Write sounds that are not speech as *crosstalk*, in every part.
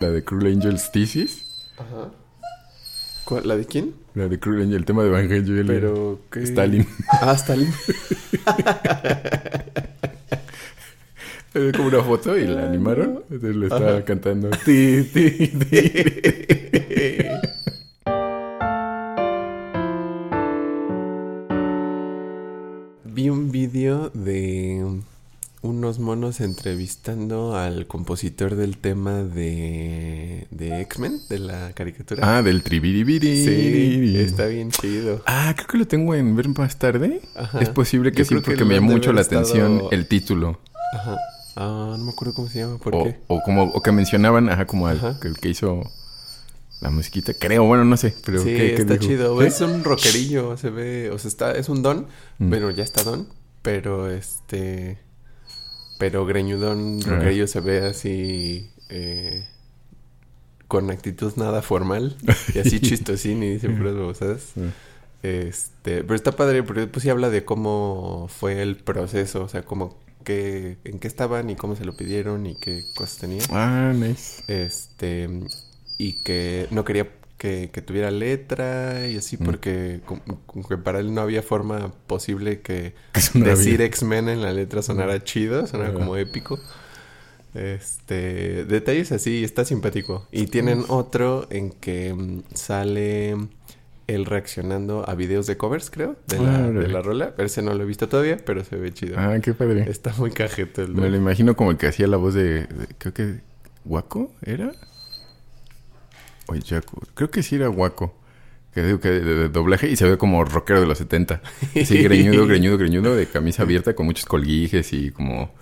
La de Cruel Angels Thesis. Ajá. ¿Cuál? ¿La de quién? La de Cruel Angel, el tema de Evangelion. Pero, ¿qué? Stalin. *laughs* Ah, Stalin. *laughs* Era como una foto y la animaron. Entonces le estaba cantando. Ti, ti, ti. *laughs* monos entrevistando al compositor del tema de, de X-Men, de la caricatura. Ah, del tribiribiri. sí, está bien chido. Ah, creo que lo tengo en ver más tarde. Ajá. Es posible que Yo sí, que porque me llamó mucho la atención el título. Ajá. Ah, no me acuerdo cómo se llama, ¿por O, qué? o como o que mencionaban, ajá, como al, Ajá. que el que hizo la musiquita. Creo, bueno, no sé. Pero sí, ¿qué, qué está dijo? chido. Es un rockerillo, se ve, o sea, está, es un don. Mm. Bueno, ya está don, pero este, pero greñudón Ah. rockerillo se ve así, eh, con actitud nada formal y así *laughs* chistosín y dice puras babosadas. Este, pero está padre porque pues sí habla de cómo fue el proceso, o sea, cómo qué, en qué estaban y cómo se lo pidieron y qué cosas tenían. Ah, nice. Este, y que no quería que, que tuviera letra y así Mm. porque como- como que para él no había forma posible que *laughs* decir. X-Men en la letra sonara chido, sonara como épico. Este, detalles así, está simpático. Y tienen otro en que mm, sale él reaccionando a videos de covers, creo, de la, de la rola. Ese no lo he visto todavía, pero se ve chido. Ah, qué padre. Está muy cajete el Me lo imagino como el que hacía la voz de, de- creo que Waco era creo que sí era Waco. Que digo que de, de doblaje y se ve como rockero de los 70. Sí, greñudo, greñudo, greñudo, de camisa abierta con muchos colguijes y como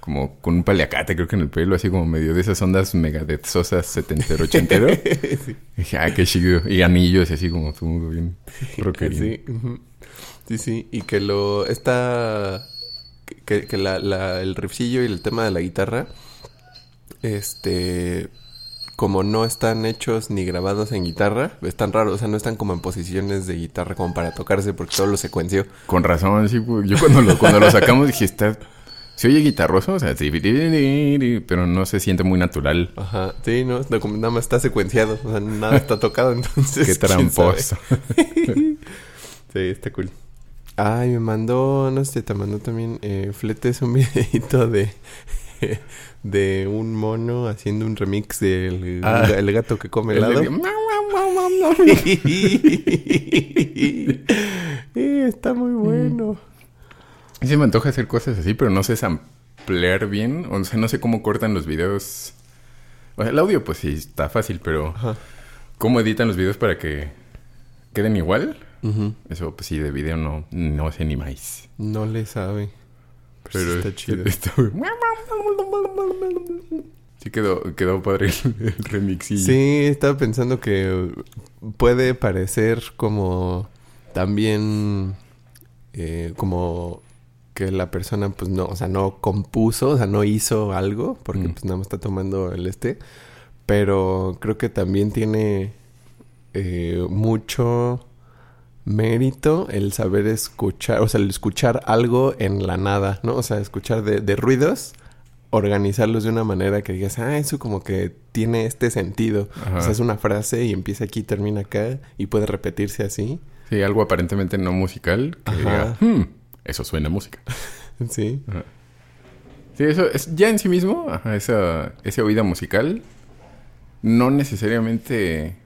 como con un paliacate creo que en el pelo, así como medio de esas ondas megadezosas setentero, ochentero. *laughs* Sí. Y dije, ah, qué chido. Y anillos y así como tú, bien rockerín. Sí, sí, sí. Y que lo. Esta. Que, que la, la- el riffcillo y el tema de la guitarra. Este. Como no están hechos ni grabados en guitarra, están raros, o sea, no están como en posiciones de guitarra como para tocarse porque todo lo secuenció. Con razón, sí. Yo cuando lo, cuando lo sacamos dije, está... Se oye guitarroso, o sea, sí, pero no se siente muy natural. Ajá, sí, no, nada más está secuenciado, o sea, nada está tocado, *laughs* entonces. Qué tramposo. *laughs* Sí, está cool. Ay, me mandó, no sé, te mandó también eh, Fletes un *laughs* videito de, *laughs* de un mono haciendo un remix del Ah. el gato que come El helado. *laughs* *laughs* Eh, está muy bueno. A mí se me antoja hacer cosas así, pero no sé samplear bien. O sea, no sé cómo cortan los videos. O sea, el audio, pues sí, está fácil, pero Ajá. ¿cómo editan los videos para que queden igual? Eso, pues sí, de video no, no sé ni más. No le sabe. Pero, sí Pero está chido. está- Sí quedó, quedó padre el, el remixillo. Sí, estaba pensando que puede parecer como también eh, como que la persona pues no, o sea, no compuso, o sea, no hizo algo, porque Mm. pues nada más está tomando el este, pero creo que también tiene eh, mucho mérito el saber escuchar, o sea, el escuchar algo en la nada, ¿no? O sea, escuchar de, de ruidos, organizarlos de una manera que digas, ah, eso como que tiene este sentido. Ajá. O sea, es una frase y empieza aquí, termina acá y puede repetirse así. Sí, algo aparentemente no musical que Ajá. diga, "Hmm, eso suena a música. *laughs* Sí. Ajá. Sí, eso es ya en sí mismo, ajá, esa, ese oído musical, no necesariamente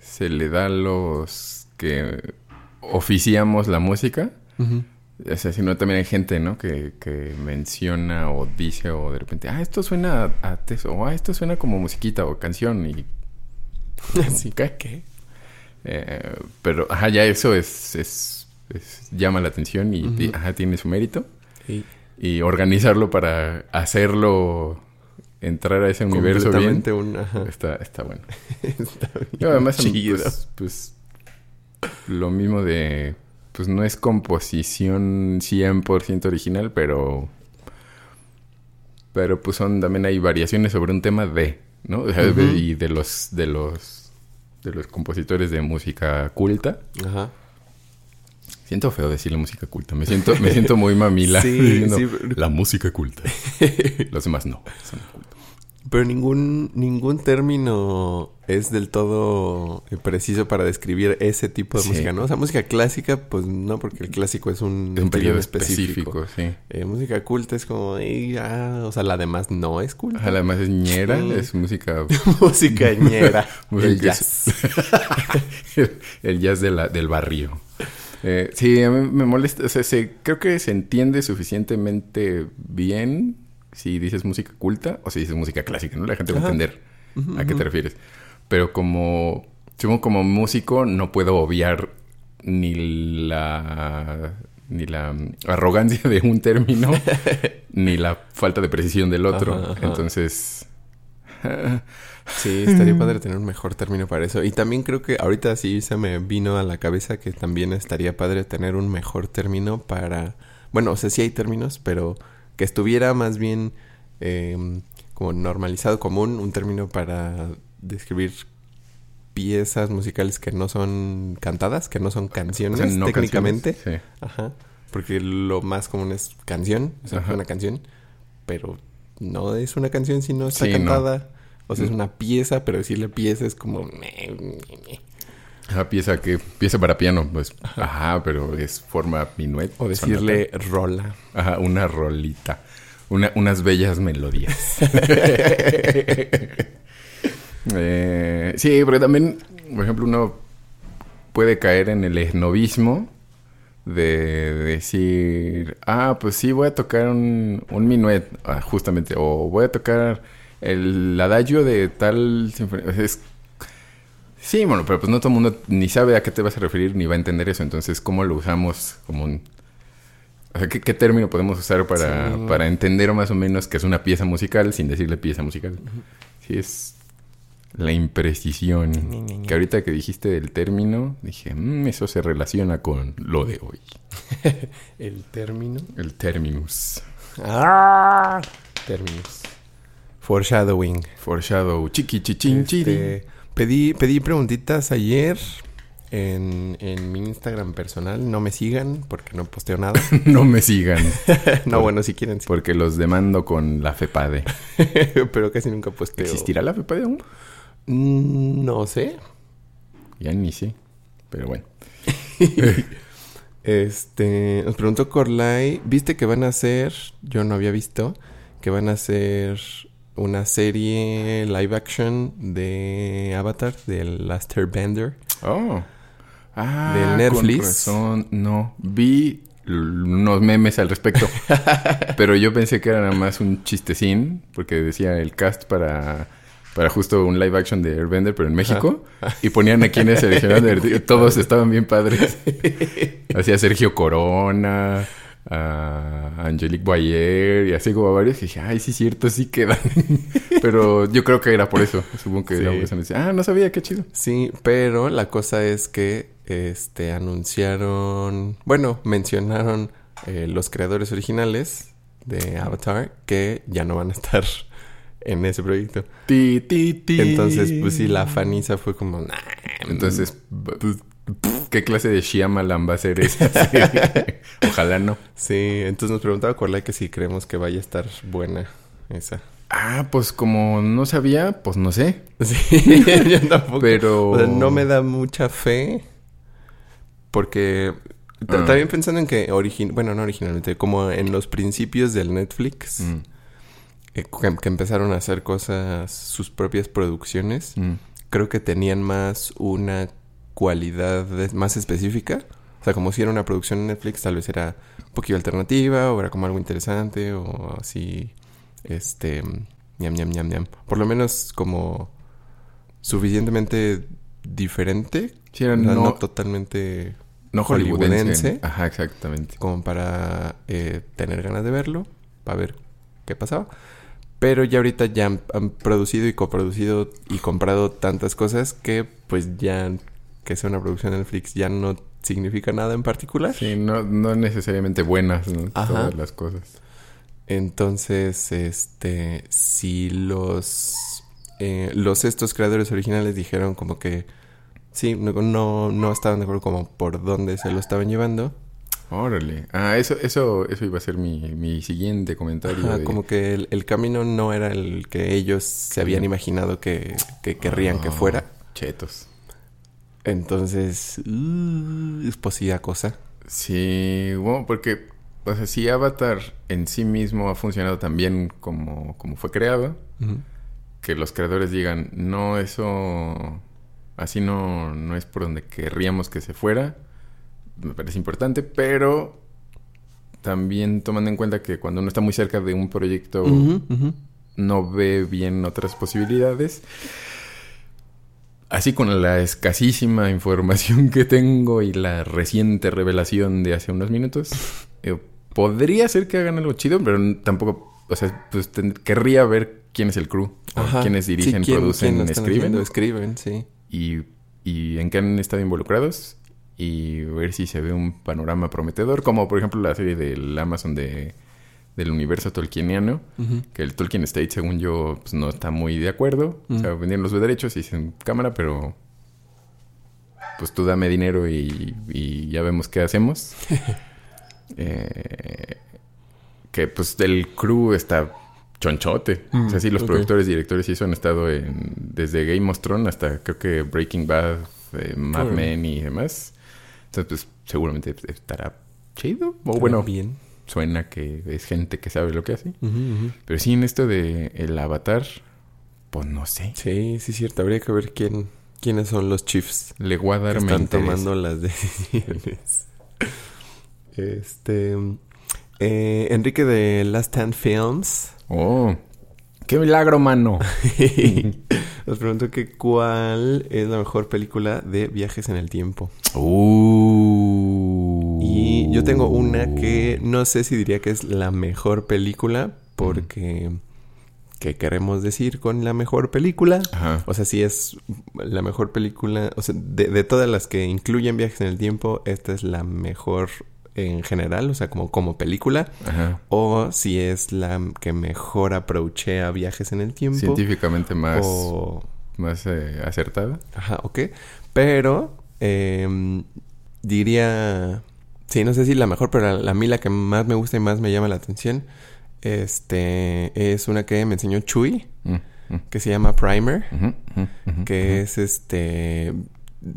se le da los que oficiamos la música, Ujú. o sea, sino también hay gente, ¿no? Que, que menciona o dice o de repente, ah, esto suena a, teso, o ah, esto suena como musiquita o canción y... *laughs* Sí. ¿Qué? ¿Qué? Eh, pero, ajá, ya eso es, es, es- llama la atención y, ajá, tiene su mérito. Y Y organizarlo para hacerlo entrar a ese universo bien. un... Está, está bueno. *laughs* Está bien Y además, pues, pues, lo mismo de... Pues no es composición 100% original, pero... Pero pues son también hay variaciones sobre un tema de, ¿no? Y de los de los de los compositores de música culta. Ajá. Siento feo decirle música culta. Me siento me siento muy mamila *laughs* Sí, sí. la música culta. *laughs* Los demás no. son cultos. Pero ningún, ningún término es del todo eh, preciso para describir ese tipo de Sí. música, ¿no? O sea, música clásica, pues no, porque el clásico es un, un periodo específico. específico, sí. Eh, música culta es como, "Ey, ah", o sea, la demás no es culta. Ajá, Además es ñera, es música... *laughs* música ñera, *laughs* el jazz. el, *laughs* el jazz de la- del barrio. Eh, sí, a mí me molesta. O sea, se- creo que se entiende suficientemente bien si dices música culta o si dices música clásica, ¿no? La gente va a entender a qué te refieres. Pero como, como músico no puedo obviar ni la ni la arrogancia de un término *laughs* ni la falta de precisión del otro. Ajá, ajá. Entonces, Sí, estaría *laughs* padre tener un mejor término para eso. Y también creo que ahorita sí se me vino a la cabeza que también estaría padre tener un mejor término para... Bueno, o sea, sí hay términos, pero que estuviera más bien eh, como normalizado, común, un término para describir piezas musicales que no son cantadas, que no son canciones o sea, no técnicamente. canciones, sí. Ajá. Porque lo más común es canción, o sea, una canción, pero no es una canción si no está Sí, no. cantada. O sea, es Mm. una pieza, pero decirle pieza es como... Ajá, pieza que pieza para piano, pues, ajá, pero es forma minuet. O decirle rola. Ajá, una rolita. Una, unas bellas melodías. *laughs* Eh, sí, porque también, por ejemplo, uno puede caer en el esnovismo de decir, ah, pues sí, voy a tocar un, un minuet, ah, justamente, o voy a tocar el adagio de tal sinfonía. Es, sí, bueno, pero pues no todo el mundo ni sabe a qué te vas a referir ni va a entender eso. Entonces, ¿cómo lo usamos como un... O sea, ¿qué, qué término podemos usar para, Sí. para entender más o menos que es una pieza musical sin decirle pieza musical? Sí, es la imprecisión. Que ahorita que dijiste del término, dije, "Mm, eso se relaciona con lo de hoy. *laughs* El término. El terminus. ¡Ah! Términos. Foreshadowing. Foreshadow. Chiqui chichin. Este, pedí, pedí preguntitas ayer en, en mi Instagram personal. No me sigan porque no posteo nada. *laughs* No me sigan. *laughs* no, bueno, si quieren, sí. Porque los demando con la FEPADE. *laughs* pero casi nunca posteo. ¿Existirá la FEPADE aún? Mm, No sé. Ya ni sé. Pero bueno. Este, nos preguntó Corlay, ¿viste que van a hacer, yo no había visto, que van a hacer una serie live action de Avatar, del Last Airbender? Oh. Ah, Del con Netflix. razón. No. Vi unos memes al respecto. *laughs* pero yo pensé que era nada más un chistecín. Porque decía el cast para... Para justo un live action de Airbender, pero en México. Y ponían a quienes seleccionaron. *laughs* Todos estaban bien padres. Hacía Sergio Corona, a Angelique Boyer y así como a varios. Y dije, ay, sí, cierto, sí quedan. *laughs* pero yo creo que era por eso. Supongo que Sí. Me decía, ah, no sabía, qué chido. Sí, pero la cosa es que este anunciaron, bueno, mencionaron eh, los creadores originales de Avatar que ya no van a estar *laughs* en ese proyecto. Ti, ti, ti. Entonces, pues sí, la faniza fue como, nah, Entonces, pues, ¿qué clase de Shyamalan va a ser esa *laughs* serie? Ojalá no. Sí, entonces nos preguntaba Corlay que si creemos que vaya a estar buena esa. Ah, pues como no sabía, pues no sé. Sí, *laughs* *laughs* yo tampoco. Pero- O sea, no me da mucha fe. Porque Ah. también pensando en que origin... bueno, no originalmente, como en los principios del Netflix, Mm, eh, que, que empezaron a hacer cosas, sus propias producciones, mm. creo que tenían más una cualidad más específica. O sea, como si era una producción en Netflix, tal vez era un poquito alternativa, o era como algo interesante, o así, este, ñam, ñam, ñam, ñam. Por lo menos como suficientemente diferente, Sí, era no, no totalmente no hollywoodense. hollywoodense. Ajá, exactamente. como para eh, tener ganas de verlo, para ver qué pasaba. Pero ya ahorita ya han, han producido y coproducido y comprado tantas cosas que pues ya que sea una producción de Netflix ya no significa nada en particular. Sí, no, no necesariamente buenas ¿no? Ajá. todas las cosas. Entonces, este, si los, eh, los estos creadores originales dijeron como que sí, no, no, no estaban de acuerdo como por dónde se lo estaban llevando, Órale. Ah, eso, eso, eso iba a ser mi, mi siguiente comentario. Ajá, de- como que el, el camino no era el que ellos se habían imaginado que, que querrían que Ah, fuera. Chetos. Entonces, uh, es posible cosa. Sí, bueno, porque, o sea, si Avatar en sí mismo ha funcionado tan bien como, como fue creado, que los creadores digan, no, eso así no, no es por donde querríamos que se fuera, me parece importante, pero también tomando en cuenta que cuando uno está muy cerca de un proyecto no ve bien otras posibilidades. Así con la escasísima información que tengo y la reciente revelación de hace unos minutos, eh, podría ser que hagan algo chido, pero tampoco, o sea, pues ten- querría ver quién es el crew, o quiénes Sí, dirigen, ¿quién- producen, quién escriben haciendo? Escriben, sí. y, y en qué han estado involucrados y ver si se ve un panorama prometedor, como por ejemplo la serie del Amazon de, del universo tolkieniano, que el Tolkien State, según yo, pues, no está muy de acuerdo. O sea, Mm. vendieron los derechos y dicen cámara, pero pues tú dame dinero y, y ya vemos qué hacemos. *laughs* Eh, que pues el crew está chonchote. o sea, sí, los Mm, ok. productores, directores y eso han estado en, desde Game of Thrones hasta creo que Breaking Bad, eh, Mad. Men y demás. Entonces, pues seguramente estará chido. O bueno, bien. Suena que es gente que sabe lo que hace. Pero sí, en esto de el avatar, pues no sé. Sí, sí, es cierto. Habría que ver quién, quiénes son los chiefs Le voy a que dar mi están tomando las *laughs* decisiones. este. eh, Enrique de Last Stand Films Oh, qué milagro, mano. *laughs* *laughs* nos preguntó que cuál es la mejor película de viajes en el tiempo. Uh. Yo tengo una que no sé si diría que es la mejor película, porque ¿qué queremos decir con la mejor película? Ajá. O sea, si es la mejor película, o sea, de, de todas las que incluyen viajes en el tiempo, esta es la mejor en general, o sea, como, como película, Ajá. o si es la que mejor approachea viajes en el tiempo. Científicamente más, O... más eh, acertada. Ajá, ok. Pero em, diría, sí, no sé si la mejor, pero la, la- a mí la que más me gusta y más me llama la atención, este, es una que me enseñó Chuy, Mm, mm, que se llama Primer. que es este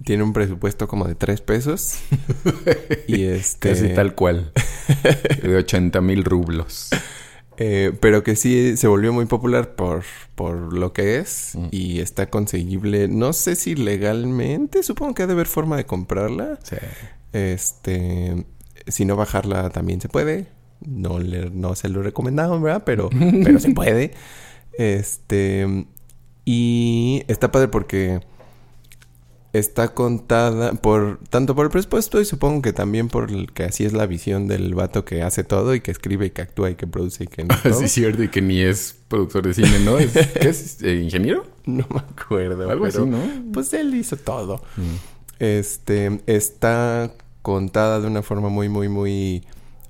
tiene un presupuesto como de tres pesos *laughs* y este Casi tal cual. *laughs* de 80 mil rublos. Eh, pero que sí se volvió muy popular por por lo que es Mm. y está conseguible no sé si legalmente supongo que ha de haber forma de comprarla Sí. este si no bajarla también se puede no le, no se lo recomendamos verdad pero *laughs* pero se puede este y está padre porque está contada por tanto por el presupuesto y supongo que también por el que así es la visión del vato que hace todo y que escribe y que actúa y que produce y que no. *laughs* Sí, es cierto, y que ni es productor de cine, ¿no? Es, ¿Qué es? *laughs* eh, ¿Ingeniero? no me acuerdo Algo pero así, ¿no? pues él hizo todo Mm. Este está contada de una forma muy, muy, muy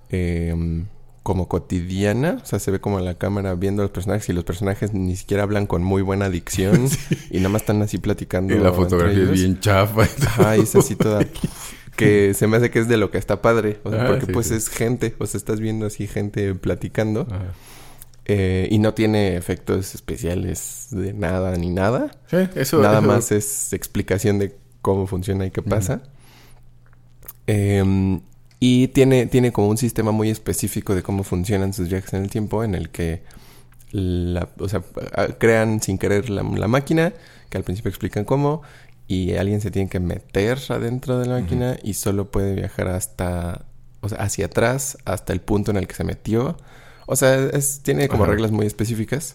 em, como cotidiana. O sea, se ve como la cámara viendo a los personajes y los personajes ni siquiera hablan con muy buena dicción *laughs* y nada más están así platicando. Y la fotografía es bien chafa. Ajá, y es así toda. *laughs* que se me hace que es de lo que está padre. O sea, Ah, porque sí, pues sí. es gente. O sea, estás viendo así gente platicando. Eh, y no tiene efectos especiales de nada ni nada. Sí, eso. Nada eso- más es explicación de cómo funciona y qué pasa. Em, y tiene, tiene como un sistema muy específico de cómo funcionan sus viajes en el tiempo en el que la, o sea, crean sin querer la, la máquina, que al principio explican cómo, y alguien se tiene que meter adentro de la máquina y solo puede viajar hasta, o sea, hacia atrás, hasta el punto en el que se metió. O sea, es, tiene como Ajá. reglas muy específicas.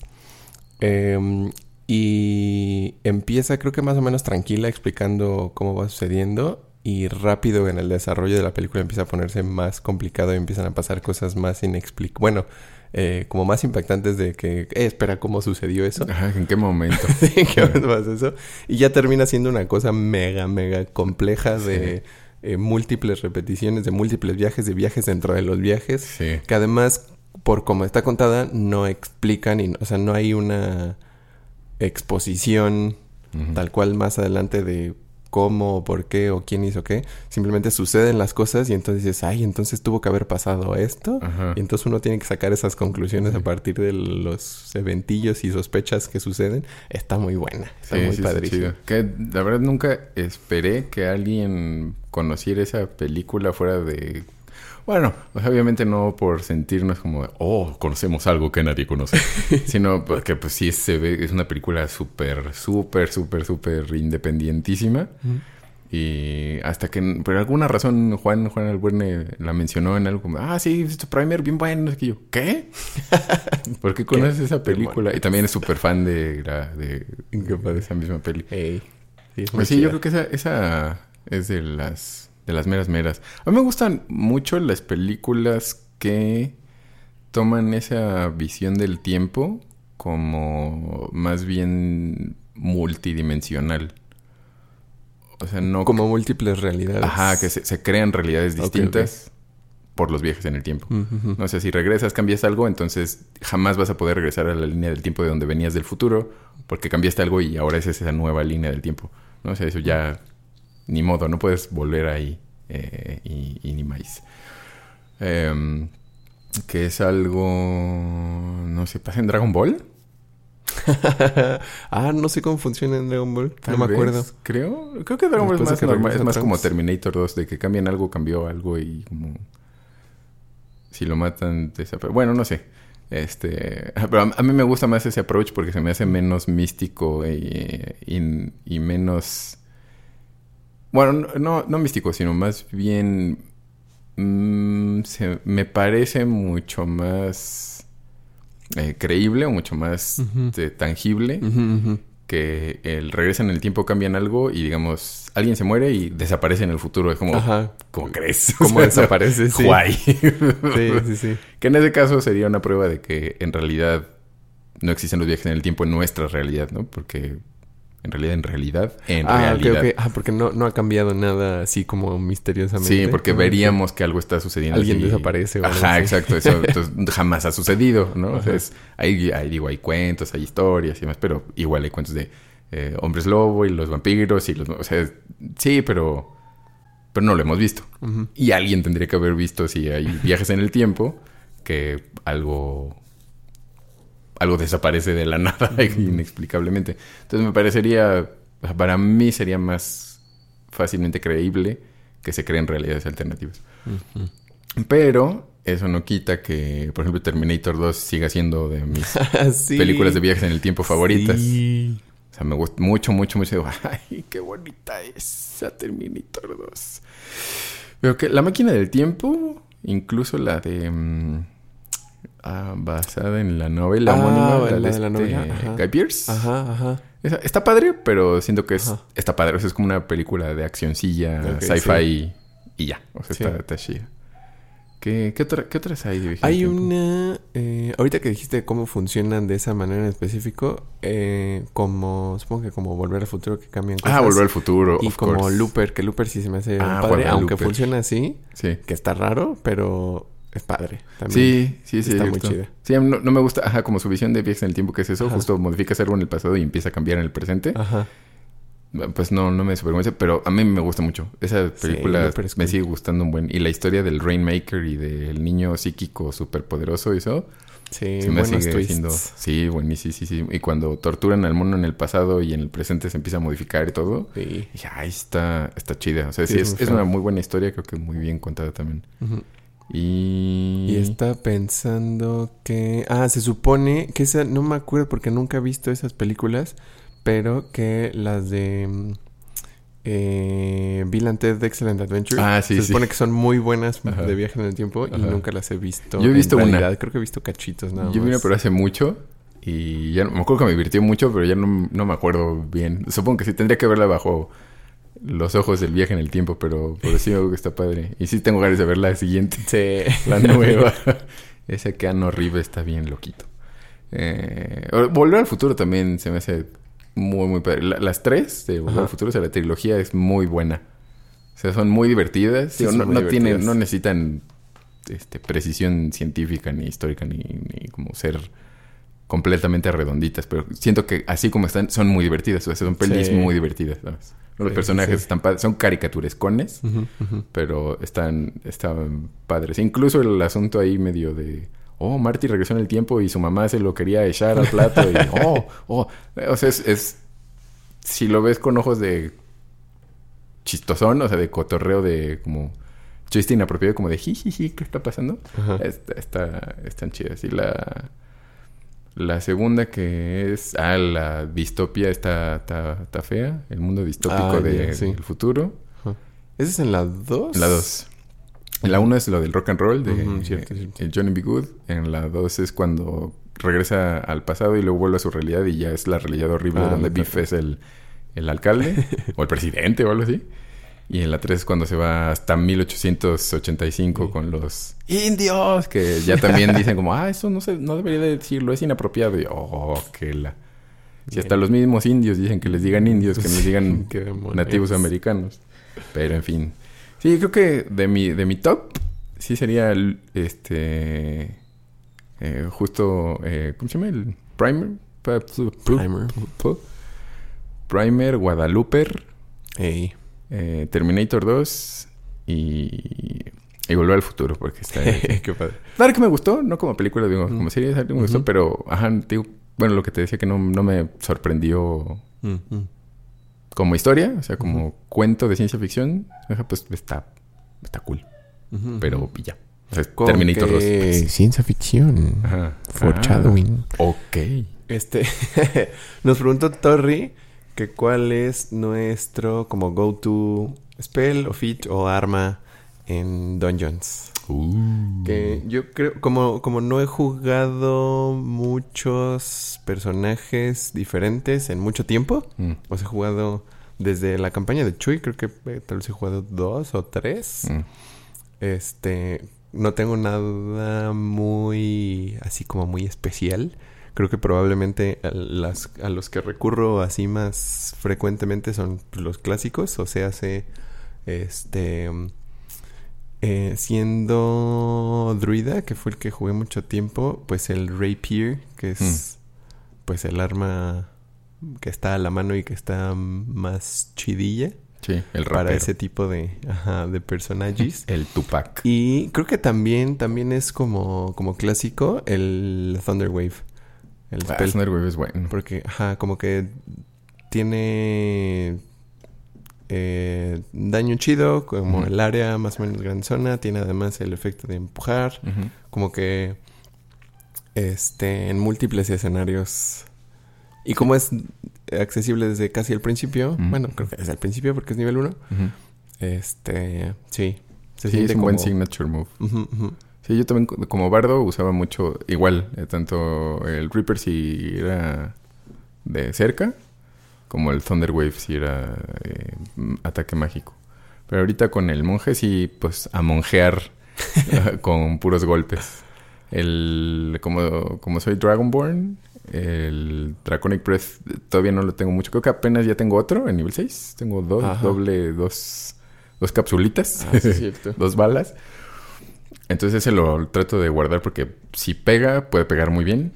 Em, y empieza, creo que más o menos tranquila, explicando cómo va sucediendo. Y rápido en el desarrollo de la película empieza a ponerse más complicado y empiezan a pasar cosas más inexplicables. Bueno, eh, como más impactantes de que, eh, espera, ¿cómo sucedió eso? Ajá, ¿en qué momento? *laughs* Sí, ¿qué momento pasa eso? Y ya termina siendo una cosa mega, mega compleja de eh, múltiples repeticiones, de múltiples viajes, de viajes dentro de los viajes Sí. que además, por como está contada, no explican, y, o sea, no hay una exposición tal cual más adelante de cómo, por qué o quién hizo qué. Simplemente suceden las cosas y entonces dices, ay, entonces tuvo que haber pasado esto. Ajá. Y entonces uno tiene que sacar esas conclusiones a partir de los eventillos y sospechas que suceden. Está muy buena, está Sí, muy sí. Que la verdad nunca esperé que alguien conociera esa película fuera de... Bueno, sea, obviamente no por sentirnos como, oh, conocemos algo que nadie conoce, *laughs* sino porque pues sí se ve, es una película súper, súper, súper, súper independientísima. Y hasta que por alguna razón Juan, Juan Albuerne la mencionó en algo como, ah, sí, este primer bien bueno, no sé qué yo, ¿qué? *laughs* ¿Por qué conoces esa película? Y también es súper fan de, la, de, de esa misma peli. Ey, sí, es Pues sí, yo creo que esa, esa es de las, de las meras meras. A mí me gustan mucho las películas que toman esa visión del tiempo como más bien multidimensional. O sea, no... Como múltiples realidades. Ajá, que se, se crean realidades distintas por los viajes en el tiempo. Ujú, ujú. No sé, si regresas, cambias algo, entonces jamás vas a poder regresar a la línea del tiempo de donde venías del futuro, porque cambiaste algo y ahora es esa nueva línea del tiempo. No sé, eso ya ni modo, no puedes volver ahí eh, y, y ni más. Em, que es algo, no sé, pasa en Dragon Ball. *laughs* ah, no sé cómo funciona en Dragon Ball. Tal no me vez, acuerdo. Creo, creo que Dragon Ball es más normal, es más como. Terminator 2, de que cambian algo, cambió algo y como si lo matan desaparece. Bueno, no sé. Este, *laughs* pero a, a mí me gusta más ese approach porque se me hace menos místico y, y- y menos bueno, no, no, místico, sino más bien mm, se- me parece mucho más eh, creíble o mucho más este, tangible que el regresa en el tiempo, cambian algo y digamos, alguien se muere y desaparece en el futuro. Es como, Ajá. ¿cómo crees? *laughs* ¿Cómo *laughs* O sea, desaparece? Sí. Guay. Sí, sí, sí. *laughs* Que en ese caso sería una prueba de que en realidad no existen los viajes en el tiempo en nuestra realidad, ¿no? Porque en realidad, en realidad, en ah, realidad. ok. Ah, porque no, no ha cambiado nada así como misteriosamente. Sí, porque veríamos que algo está sucediendo. Alguien desaparece o algo Ajá, así. exacto. Eso *laughs* entonces, jamás ha sucedido, ¿no? O sea, es- hay, hay, digo, hay cuentos, hay historias y demás, pero igual hay cuentos de eh, hombres lobo y los vampiros y los... O sea, sí, pero... Pero no lo hemos visto. Y alguien tendría que haber visto si hay viajes en el tiempo que algo... Algo desaparece de la nada *laughs* inexplicablemente. Entonces me parecería... Para mí sería más fácilmente creíble que se creen realidades alternativas. Pero eso no quita que, por ejemplo, Terminator 2 siga siendo de mis *laughs* sí. películas de viajes en el tiempo favoritas. Sí. O sea, me gusta mucho, mucho, mucho. Digo, *laughs* Ay, qué bonita es esa Terminator 2. Pero que la máquina del tiempo, incluso la de... mm, ah, basada en la novela Ah, la de, la este novela, ajá. Guy Pearce. Ajá, ajá. Está padre, pero siento que es, Ajá. está padre. O sea, es como una película de accioncilla, sci-fi y ya. O sea, Sí. está, está chida. ¿Qué, qué, otra- qué otras hay Hay una... eh, ahorita que dijiste cómo funcionan de esa manera en específico, eh, como... Supongo que como Volver al Futuro que cambian cosas. Ah, Volver al futuro. Y of como course. Looper, que Looper sí se me hace Ah, padre, aunque Looper. funciona así, Sí. que está raro, pero es padre. También. Sí, sí, sí. Está es muy chida. Sí, no, no me gusta, ajá, como su visión de viajes en el tiempo, que es eso. Ajá. Justo modificas algo en el pasado y empieza a cambiar en el presente. Ajá. Pues no, no me superconvence, pero a mí me gusta mucho. Esa película me sigue gustando un buen. Y la historia del Rainmaker y del niño psíquico superpoderoso y eso. Sí, se me sigue twists. siendo... Sí, buenísimo, sí, sí, sí. Y cuando torturan al mono en el pasado y en el presente se empieza a modificar y todo. Sí. Dije, ay, está, está chida. O sea, sí, Sí, es, es una muy buena historia. Creo que muy bien contada también. Ujú. Y... Y está pensando que... Ah, se supone que esa... No me acuerdo porque nunca he visto esas películas, pero que las de... mm, Eh, Bill and Ted Excellent Adventure. Ah, sí, Se sí. supone que son muy buenas Ajá. de viaje en el tiempo y nunca las he visto. Yo he en visto una. realidad. Creo que he visto cachitos nada Yo vi una, más. pero hace mucho. Y ya no- me acuerdo que me divirtió mucho, pero ya no, no me acuerdo bien. Supongo que sí tendría que verla bajo los ojos del viaje en el tiempo, pero, pero sí algo que está padre. Y sí tengo ganas de ver la siguiente, Sí. *laughs* la nueva. Ese Keanu Reeves está bien loquito. Eh, Volver al futuro también se me hace muy, muy padre. La- las tres de Volver Ajá. al futuro, o sea, la trilogía es muy buena. O sea, son muy divertidas. Sí, son no, muy no tienen, divertidas. no necesitan este, precisión científica ni histórica ni, ni como ser completamente redonditas, pero siento que así como están son muy divertidas, o sea, son pelis Sí. muy divertidas, ¿sabes? Los Sí, personajes sí. están padres. Son caricaturescones, pero están, están padres. Incluso el asunto ahí medio de... Oh, Marty regresó en el tiempo y su mamá se lo quería echar al plato. Y, *laughs* oh, oh. O sea, es, es- Si lo ves con ojos de chistosón, o sea, de cotorreo de como... Chiste inapropiado, como de jijiji, ¿qué está pasando? Ajá. Está, está, están chidas. Y la, la segunda que es... Ah, la distopia está, está, está fea. El mundo distópico Ah, de- del futuro. ¿Ese es en la 2? En la 2. En la 1 es lo del rock and roll de cierto. eh, Johnny B. Good. En la 2 es cuando regresa al pasado y luego vuelve a su realidad y ya es la realidad horrible Ah, donde Biff es el, el alcalde *laughs* o el presidente o algo así. Y en la 3 es cuando se va hasta 1885 Sí. con los indios, que ya también dicen como, *laughs* ah, eso no, se, no debería de decirlo, es inapropiado. Y oh, que la... Si hasta los mismos indios dicen que les digan indios, que les digan nativos americanos. Pero en fin. Sí, creo que de mi, de mi top, sí sería el, este. eh, justo. eh, ¿Cómo se llama? El Primer. Primer. Primer, Guadalupe, Ey. Eh, Terminator 2 y. Y Volver al Futuro, porque está. *laughs* Qué padre. Claro que me gustó, no como película, digo, Mm. como serie, me gustó, pero, ajá, digo, bueno, lo que te decía que no, no me sorprendió Mm, como historia, o sea, como cuento de ciencia ficción, ajá, pues está, está cool. Pero ya. O sea, Terminator 2. que pues. Ciencia ficción. Ajá. Foreshadowing. Ah, ok. Este, *laughs* nos preguntó Torri que cuál es nuestro como go-to spell o feat o arma en Dungeons. Uh. Que yo creo, como, como no he jugado muchos personajes diferentes en mucho tiempo, Mm, o sea, he jugado desde la campaña de Chuy, creo que eh, tal vez he jugado dos o tres. mm. Este, no tengo nada muy, así como muy especial. Creo que probablemente a, las, a los que recurro así más frecuentemente son los clásicos, o sea, hace, este, eh, siendo druida, que fue el que jugué mucho tiempo, pues el rapier, que es, pues el arma que está a la mano y que está más chidilla Sí, el para rapero. ese tipo de, ajá, de personajes. *laughs* El Tupac. y creo que también, también es como, como clásico el Thunder Wave. El Ah, spell. Thunderwave es bueno. Porque, ajá, como que tiene eh, daño chido, como el área más o menos gran zona. Tiene además el efecto de empujar. Como que este en múltiples escenarios. Y como es accesible desde casi el principio, bueno, creo que desde el principio porque es nivel 1. Ujú. Este, sí. Se Sí, es siente un buen como- signature move. Sí, yo también co- como bardo usaba mucho, igual, eh, tanto el Reaper si era de cerca, como el Thunderwave si era eh, ataque mágico. Pero ahorita con el monje sí, pues a monjear *laughs* con puros golpes. El, como, como soy Dragonborn, el Draconic Breath todavía no lo tengo mucho. Creo que apenas ya tengo otro en nivel 6. Tengo dos, Ajá. doble, dos, dos capsulitas. Ah, sí, *laughs* dos balas. Entonces ese lo trato de guardar porque si pega, puede pegar muy bien.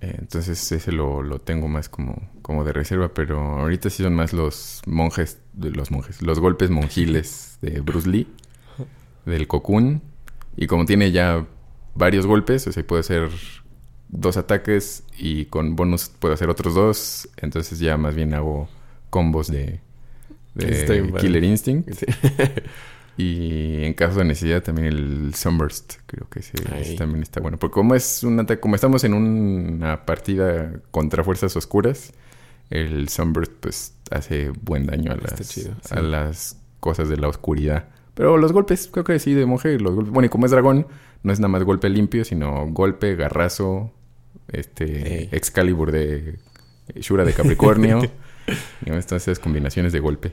Eh, entonces ese lo, lo tengo más como, como de reserva. Pero ahorita sí son más los monjes, de los monjes, los golpes monjiles de Bruce Lee, del Cocoon. Y como tiene ya varios golpes, o sea, puede hacer dos ataques y con bonus puedo hacer otros dos. Entonces ya más bien hago combos de, de. Killer Instinct. Sí. *laughs* Y en caso de necesidad también el Sunburst, creo que ese, Ahí. ese también está bueno. Porque como es un ataque, como estamos en una partida contra fuerzas oscuras, el Sunburst pues hace buen daño a las, chido, sí. a las cosas de la oscuridad. Pero los golpes, creo que sí, de monje, los golpes. Bueno, y como es dragón, no es nada más golpe limpio, sino golpe, garrazo, este, Ey. Excalibur de Shura de Capricornio. *laughs* y estas combinaciones de golpe.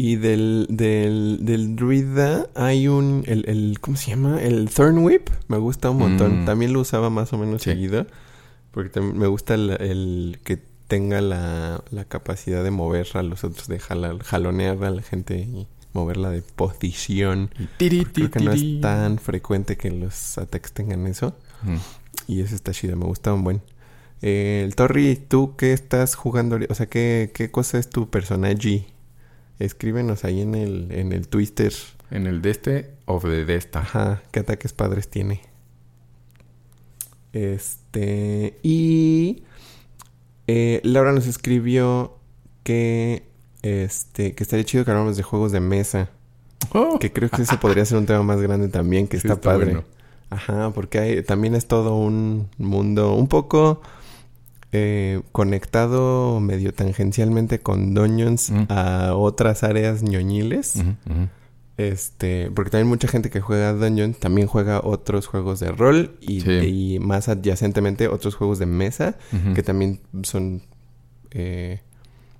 Y del, del, del druida hay un... El, el- ¿Cómo se llama? El Thorn Whip. Me gusta un montón. Mm. También lo usaba más o menos Sí. seguido. Porque me gusta el, el que tenga la, la capacidad de mover a los otros, de jalar, jalonear a la gente y moverla de posición. Tiri, Creo que no es tan frecuente que los ataques tengan eso. Mm. Y eso está chido, me gusta un buen. Eh, el Torri, ¿tú qué estás jugando? O sea, ¿qué, qué cosa es tu personaje? Escríbenos ahí en el, en el Twitter. En el de este the de esta. Ajá, ¿qué ataques padres tiene? Este. Y. eh, Laura nos escribió que. Este. Que estaría chido que habláramos de juegos de mesa. Oh, Que creo que ese podría ser un tema más grande también, que Sí, está, está padre. bueno. Ajá, porque hay- también es todo un mundo un poco eh, conectado medio tangencialmente con Dungeons Mm. a otras áreas ñoñiles. Este, porque también mucha gente que juega Dungeons también juega otros juegos de rol y, Sí. y más adyacentemente otros juegos de mesa que también son eh,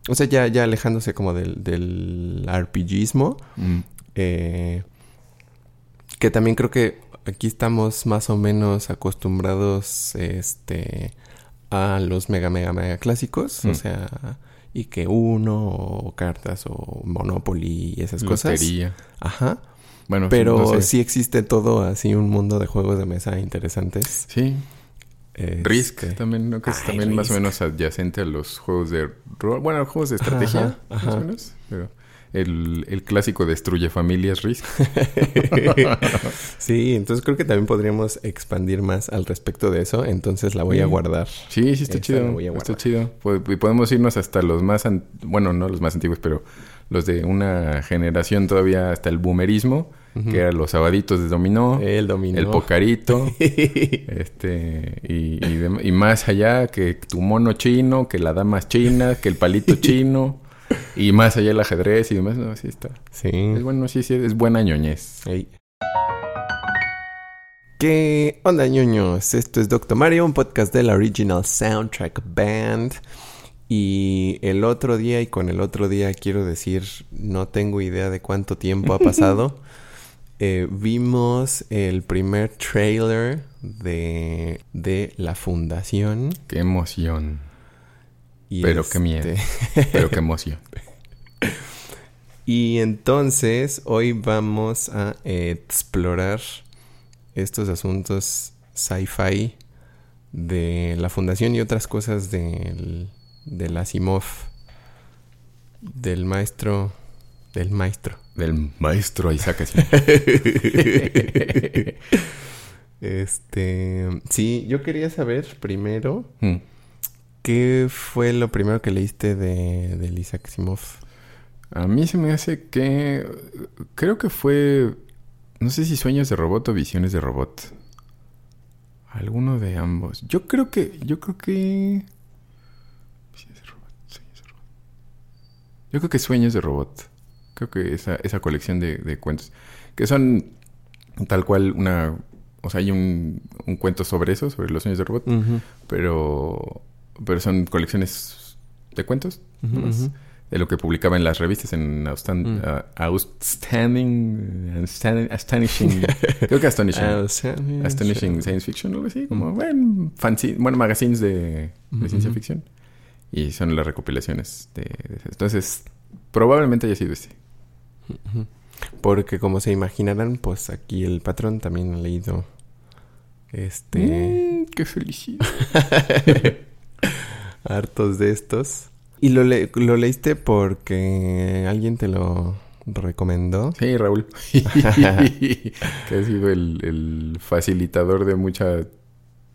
o sea, ya, ya alejándose como del, del RPGismo. Mm, Eh, que también creo que aquí estamos más o menos acostumbrados este a los mega mega mega clásicos, o Mm. sea, y que uno o cartas o Monopoly y esas cosas. lotería. Ajá. Bueno, Pero no sé. sí existe todo así un mundo de juegos de mesa interesantes. Sí, Risk Este, también, ¿no? Que es Ay, también más o Risk. menos adyacente a los juegos de rol. Bueno, juegos de estrategia, Ajá, más ajá. o menos. Pero el, el clásico destruye familias Risk. *laughs* sí, entonces creo que también podríamos expandir más al respecto de eso, entonces la voy a guardar. Sí, sí, está Esa chido. la voy a Está chido. Po- Y podemos irnos hasta los más... an- Bueno, no los más antiguos, pero los de una generación todavía hasta el boomerismo, que eran los sabaditos de dominó, El dominó. el pocarito, *laughs* este y, y más allá que tu mono chino, que la dama china, que el palito *laughs* chino, y más allá el ajedrez y demás. No, sí está. sí. Es bueno, sí, sí, es buena ñoñez. Ey. ¿Qué onda, ñoños? Esto es Doctor Mario, un podcast de la Original Soundtrack Band. Y el otro día, y con el otro día quiero decir, no tengo idea de cuánto tiempo ha pasado. *laughs* eh, vimos el primer trailer de, de La Fundación. Qué emoción. Y Pero qué miedo. este- *laughs* Pero qué emoción. *laughs* Y entonces hoy vamos a explorar estos asuntos sci-fi de la fundación y otras cosas del, del Asimov, del maestro, del maestro. Del maestro Isaac Asimov. *laughs* Este, sí, yo quería saber primero Mm. Qué fue lo primero que leíste de, del Isaac Asimov. A mí se me hace que... Creo que fue... No sé si sueños de robot o visiones de robot. Alguno de ambos. Yo creo que... Yo creo que... Visiones de robot, sueños de robot. Yo creo que sueños de robot. Creo que esa, esa colección de, de cuentos. Que son tal cual una... O sea, hay un, un cuento sobre eso, sobre los sueños de robot. Pero... Pero son colecciones de cuentos. de lo que publicaba en las revistas en Austan- Mm. uh, Outstanding, Outstanding- Astonishing, *laughs* creo que Astonishing, Ah, Astonishing Science Fiction algo así, como, bueno, fancy, bueno, magazines de, ciencia ficción. Y son las recopilaciones de, de esas. Entonces, probablemente haya sido ese. Ujú. Porque como se imaginarán, pues aquí el patrón también ha leído este Mm, ¡Qué felicidad! *laughs* hartos de estos. ¿Y lo, le- lo leíste porque alguien te lo recomendó? Sí, Raúl. *laughs* que ha sido el, el facilitador de mucha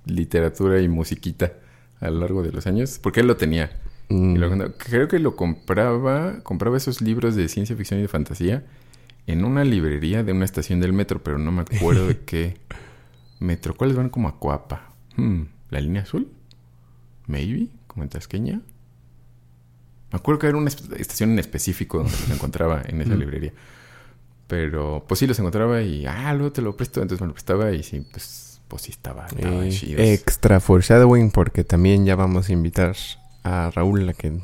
literatura y musiquita a lo largo de los años. Porque él lo tenía. Mm. Lo- creo que lo compraba, compraba esos libros de ciencia ficción y de fantasía en una librería de una estación del metro, pero no me acuerdo de *laughs* qué metro. ¿Cuáles van como a Coapa? Hmm, ¿La línea azul? Maybe, como en Tasqueña. Me acuerdo que era una est- estación en específico donde los encontraba en esa Mm. librería. Pero pues sí los encontraba y ah, luego te lo presto, entonces me lo prestaba y sí, pues, pues sí estaba, estaba Eh, extra foreshadowing porque también ya vamos a invitar a Raúl a que,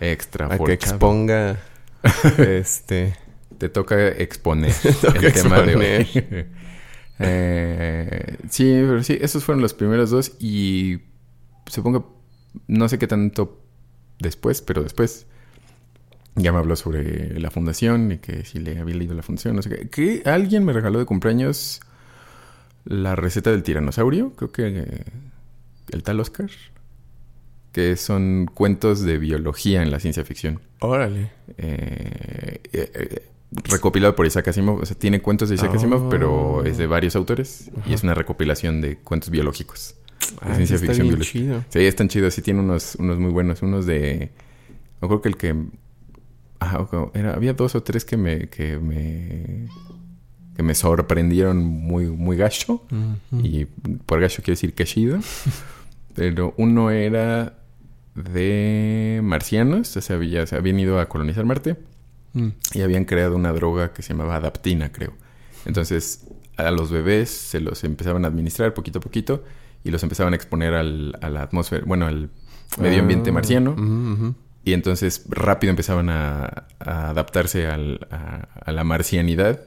Extra a que exponga *laughs* este Te toca exponer *laughs* toca el tema de hoy. *laughs* Eh, sí, pero sí, esos fueron los primeros dos y supongo, no sé qué tanto después, pero después ya me habló sobre la fundación y que si le había leído la fundación, no sé qué. Que alguien me regaló de cumpleaños la receta del tiranosaurio, creo que eh, el tal Oscar. que son cuentos de biología en la ciencia ficción. Órale. Eh, eh, eh, recopilado por Isaac Asimov. O sea, tiene cuentos de Isaac Asimov, pero es de varios autores. Y es una recopilación de cuentos biológicos. Ah, ciencia está ficción bien chido. Sí, están chidos. Sí, tiene unos, unos muy buenos. Unos de... Me acuerdo que el que... Ah, ok, era, había dos o tres que me... Que me que me sorprendieron muy, muy gacho. Y por gacho quiero decir que chido. *laughs* Pero uno era de marcianos. O sea, se habían ido a colonizar Marte. Mm. Y habían creado una droga que se llamaba adaptina, creo. Entonces, a los bebés se los empezaban a administrar poquito a poquito y los empezaban a exponer al, a la atmósfera, bueno, al medio ambiente Ah, marciano. ujú, ujú. Y entonces rápido empezaban a, a adaptarse al- a, a la marcianidad.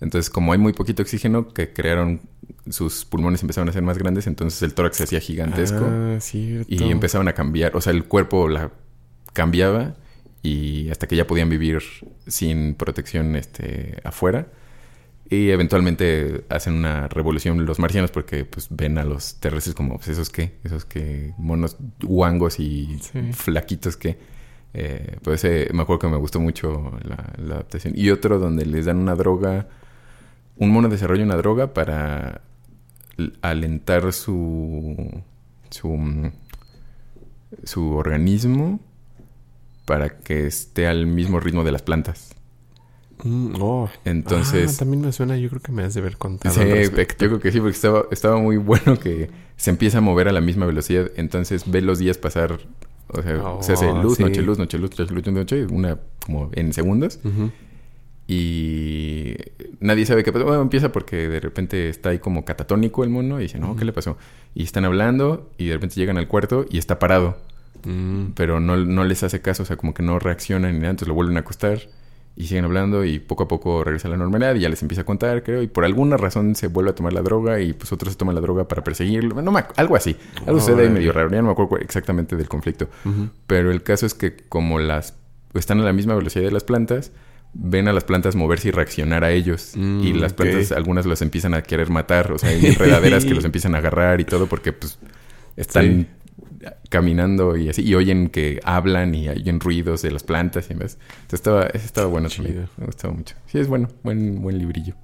Entonces, como hay muy poquito oxígeno, que crearon sus pulmones empezaron a ser más grandes, entonces el tórax se hacía gigantesco. Ah. Y empezaban a cambiar, o sea, el cuerpo la cambiaba y hasta que ya podían vivir sin protección este, afuera. Y eventualmente hacen una revolución los marcianos porque pues ven a los terrestres como pues, esos que, esos que monos guangos y Sí. flaquitos que... eh, pues ese, me acuerdo que me gustó mucho la, la adaptación. Y otro donde les dan una droga, un mono desarrolla una droga para alentar su, su, mm, su organismo para que esté al mismo ritmo de las plantas. Mm, oh. Entonces- Ah, también me suena, yo creo que me has de haber contado Sí, yo creo que sí, porque estaba, estaba muy bueno que se empieza a mover a la misma velocidad. Entonces ve los días pasar. O sea, Oh, se hace luz, sí. noche, luz, noche, luz, noche, luz, noche, una como en segundos. Ujú. Y nadie sabe qué pasó. Bueno, empieza porque de repente está ahí como catatónico el mono y dice, no, ¿qué le pasó? Y están hablando y de repente llegan al cuarto y está parado. Mm. pero no, no les hace caso, o sea, como que no reaccionan ni nada, entonces lo vuelven a acostar y siguen hablando y poco a poco regresa a la normalidad y ya les empieza a contar, creo, y por alguna razón se vuelve a tomar la droga y pues otros se toman la droga para perseguirlo, no me algo así, algo sucede ahí Órale. medio raro, ya no me acuerdo cu- exactamente del conflicto, pero el caso es que como las están a la misma velocidad de las plantas, ven a las plantas moverse y reaccionar a ellos. Mm, y las plantas, algunas los empiezan a querer matar. O sea, hay enredaderas que los *laughs* empiezan a agarrar y todo porque pues están caminando y así. Y oyen que hablan y oyen ruidos de las plantas y demás. Entonces estaba, estaba bueno también. Me gustaba mucho. Sí, es bueno. Buen, buen librillo.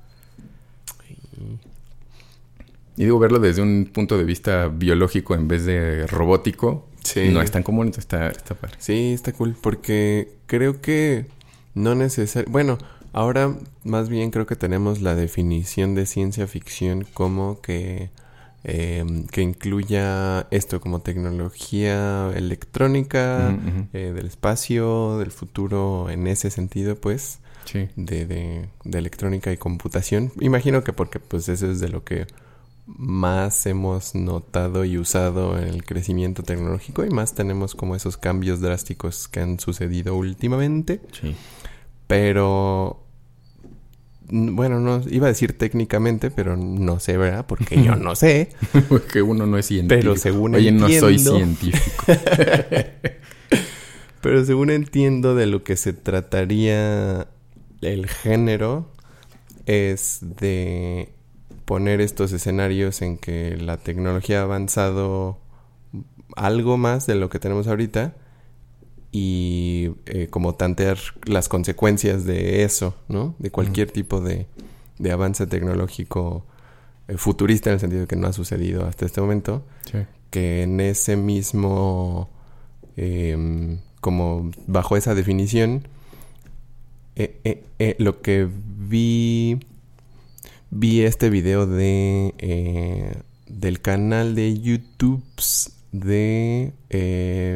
Y digo, verlo desde un punto de vista biológico en vez de robótico. Sí. No es tan común, entonces está, está padre. Sí, está cool porque creo que no necesariamente... Bueno, ahora más bien creo que tenemos la definición de ciencia ficción como que, eh, que incluya esto como tecnología electrónica, eh, del espacio, del futuro en ese sentido, pues, Sí. de, de, de electrónica y computación. Imagino que porque pues eso es de lo que más hemos notado y usado en el crecimiento tecnológico y más tenemos como esos cambios drásticos que han sucedido últimamente. Sí. Pero bueno, no iba a decir técnicamente, pero no sé, ¿verdad? Porque yo no sé. *laughs* Porque uno no es científico. Pero según Oye, no soy entiendo- científico. *laughs* Pero según entiendo de lo que se trataría el género es de poner estos escenarios en que la tecnología ha avanzado algo más de lo que tenemos ahorita y eh, como tantear las consecuencias de eso, ¿no? De cualquier tipo de, de avance tecnológico eh, futurista en el sentido de que no ha sucedido hasta este momento Sí. que en ese mismo, em, como bajo esa definición, eh, lo que vi, vi este video de, del canal de YouTube de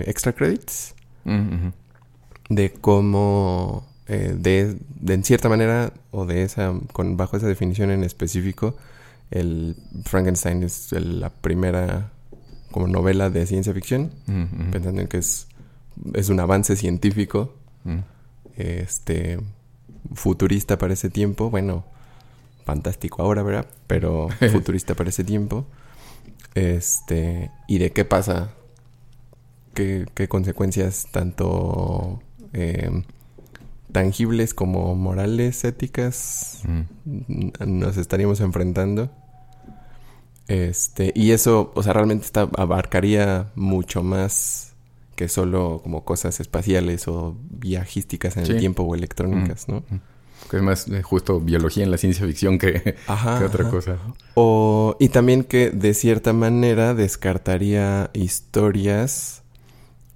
Extra Credits, De cómo, eh, de, de en cierta manera, o de esa, con, bajo esa definición en específico, el Frankenstein es el- la primera como novela de ciencia ficción, pensando en que es, es un avance científico, este, futurista para ese tiempo, bueno, fantástico ahora, ¿verdad? Pero *laughs* futurista para ese tiempo. Este, y de qué pasa, qué, qué consecuencias tanto eh, tangibles como morales, éticas, Mm. nos estaríamos enfrentando. Este, y eso, o sea, realmente está, abarcaría mucho más que solo como cosas espaciales o viajísticas en el tiempo o electrónicas, ¿no? Que es más eh, justo biología en la ciencia ficción que, otra cosa. O, y también que de cierta manera descartaría historias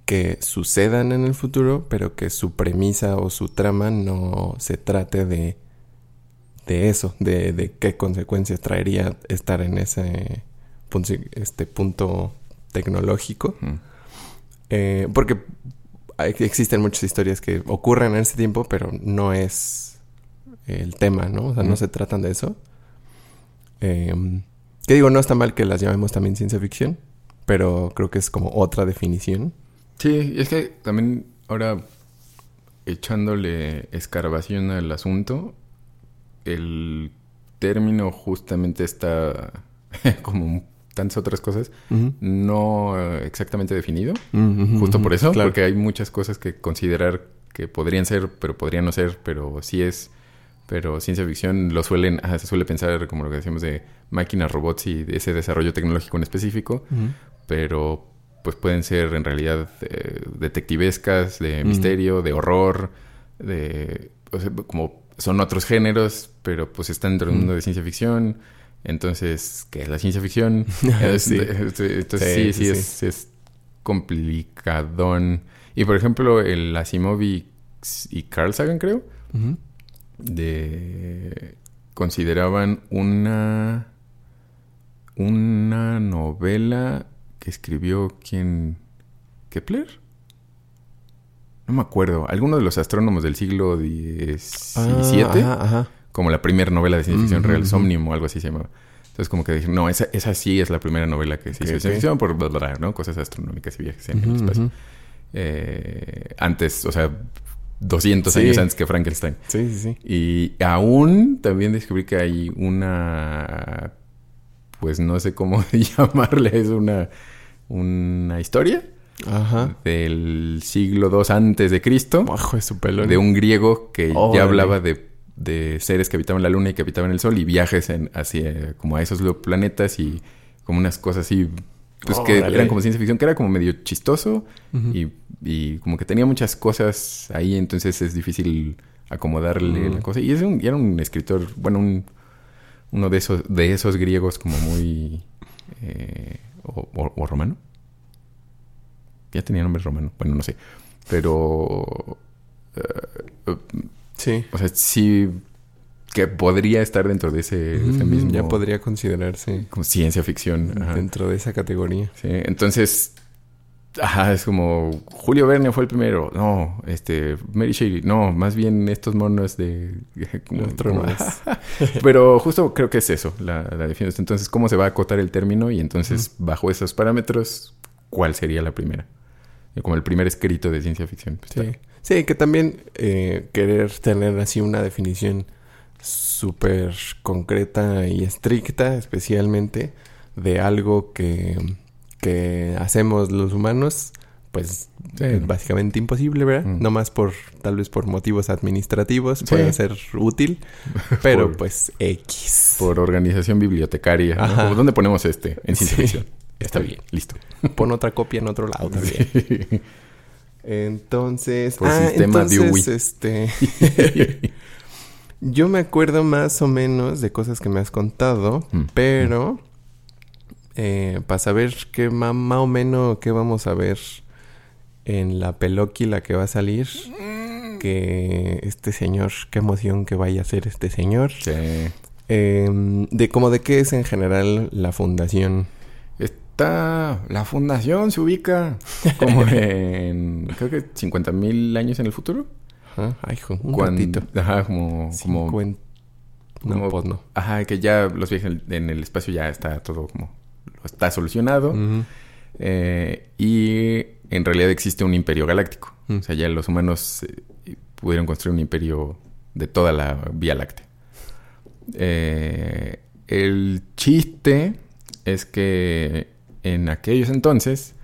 que sucedan en el futuro, pero que su premisa o su trama no se trate de, de eso, de, de qué consecuencias traería estar en ese este punto tecnológico. Eh, porque existen muchas historias que ocurren en ese tiempo, pero no es el tema, ¿no? O sea, no se tratan de eso. Eh, que digo, no está mal que las llamemos también ciencia ficción, pero creo que es como otra definición. Sí, es que también ahora echándole escarbación al asunto, el término justamente está *laughs* como tantas otras cosas, no eh, exactamente definido. justo por eso, porque hay muchas cosas que considerar que podrían ser, pero podrían no ser, pero sí es. Pero ciencia ficción lo suelen, se suele pensar como lo que decíamos de máquinas, robots y ese desarrollo tecnológico en específico, pero pues pueden ser en realidad eh, detectivescas, de misterio, de horror, de como son otros géneros, pero pues están dentro del mundo de ciencia ficción. Entonces, ¿qué es la ciencia ficción? *laughs* *laughs* sí. Entonces, sí, sí, es, complicadón. Y por ejemplo, el Asimov y, Carl Sagan, creo, de consideraban una una novela que escribió quién Kepler no me acuerdo alguno de los astrónomos del siglo XVII ah, como la primera novela de ciencia ficción real, Somnium o algo así se llamaba. Entonces como que dije, no, esa, esa sí es la primera novela que se hizo ciencia ficción por bla, ¿no? Cosas astronómicas y viajes en el espacio. Eh, antes, o sea, 200 años antes que Frankenstein. Sí, sí, sí. Y aún también descubrí que hay una, pues no sé cómo *laughs* llamarle, es una, una historia. Ajá. del siglo II antes de Cristo. Bajo su pelo. De un griego que ya hablaba de de seres que habitaban la luna y que habitaban el sol y viajes en, hacia como a esos planetas y como unas cosas así pues que eran como ciencia ficción que era como medio chistoso y, como que tenía muchas cosas ahí entonces es difícil acomodarle la cosa y, es un, era un escritor bueno un, uno de esos de esos griegos como muy eh, o, romano ya tenía nombre romano bueno no sé pero eh, Sí. O sea, sí que podría estar dentro de ese, mismo... Ya podría considerarse... Como ciencia ficción. Dentro de esa categoría. Sí, entonces... Ajá, es como... Julio Verne fue el primero. No, este... Mary Shelley. No, más bien estos monos de... *laughs* Como, Pero justo creo que es eso, la, la definición. Entonces, ¿cómo se va a acotar el término? Y entonces, bajo esos parámetros, ¿cuál sería la primera? Como el primer escrito de ciencia ficción. Pues, sí. Sí, que también eh, querer tener así una definición súper concreta y estricta, especialmente de algo que, que hacemos los humanos, pues es básicamente imposible, ¿verdad? Mm. No más por, tal vez por motivos administrativos, puede ser útil, *laughs* pero pues X. Por organización bibliotecaria. ¿Dónde ponemos este? En ciencia ficción. *laughs* Está bien, listo. Pon otra copia en otro lado también. *laughs* Entonces, Por ah, sistema entonces, este yo me acuerdo más o menos de cosas que me has contado, mm, pero eh, para saber qué más, o menos qué vamos a ver en la pelóquila que va a salir, mm. que este señor, qué emoción que vaya a ser este señor. Sí. Em, de cómo de qué es en general la fundación la fundación se ubica como *laughs* en, creo que 50 mil años en el futuro. Ajá, ay, hijo, un Cuando, Ajá, como... como no, pues no. Ajá, que ya los viajes en el espacio ya está todo como... Está solucionado. Eh, y en realidad existe un imperio galáctico. O sea, ya los humanos eh, pudieron construir un imperio de toda la Vía Láctea. Eh, el chiste es que en aquellos entonces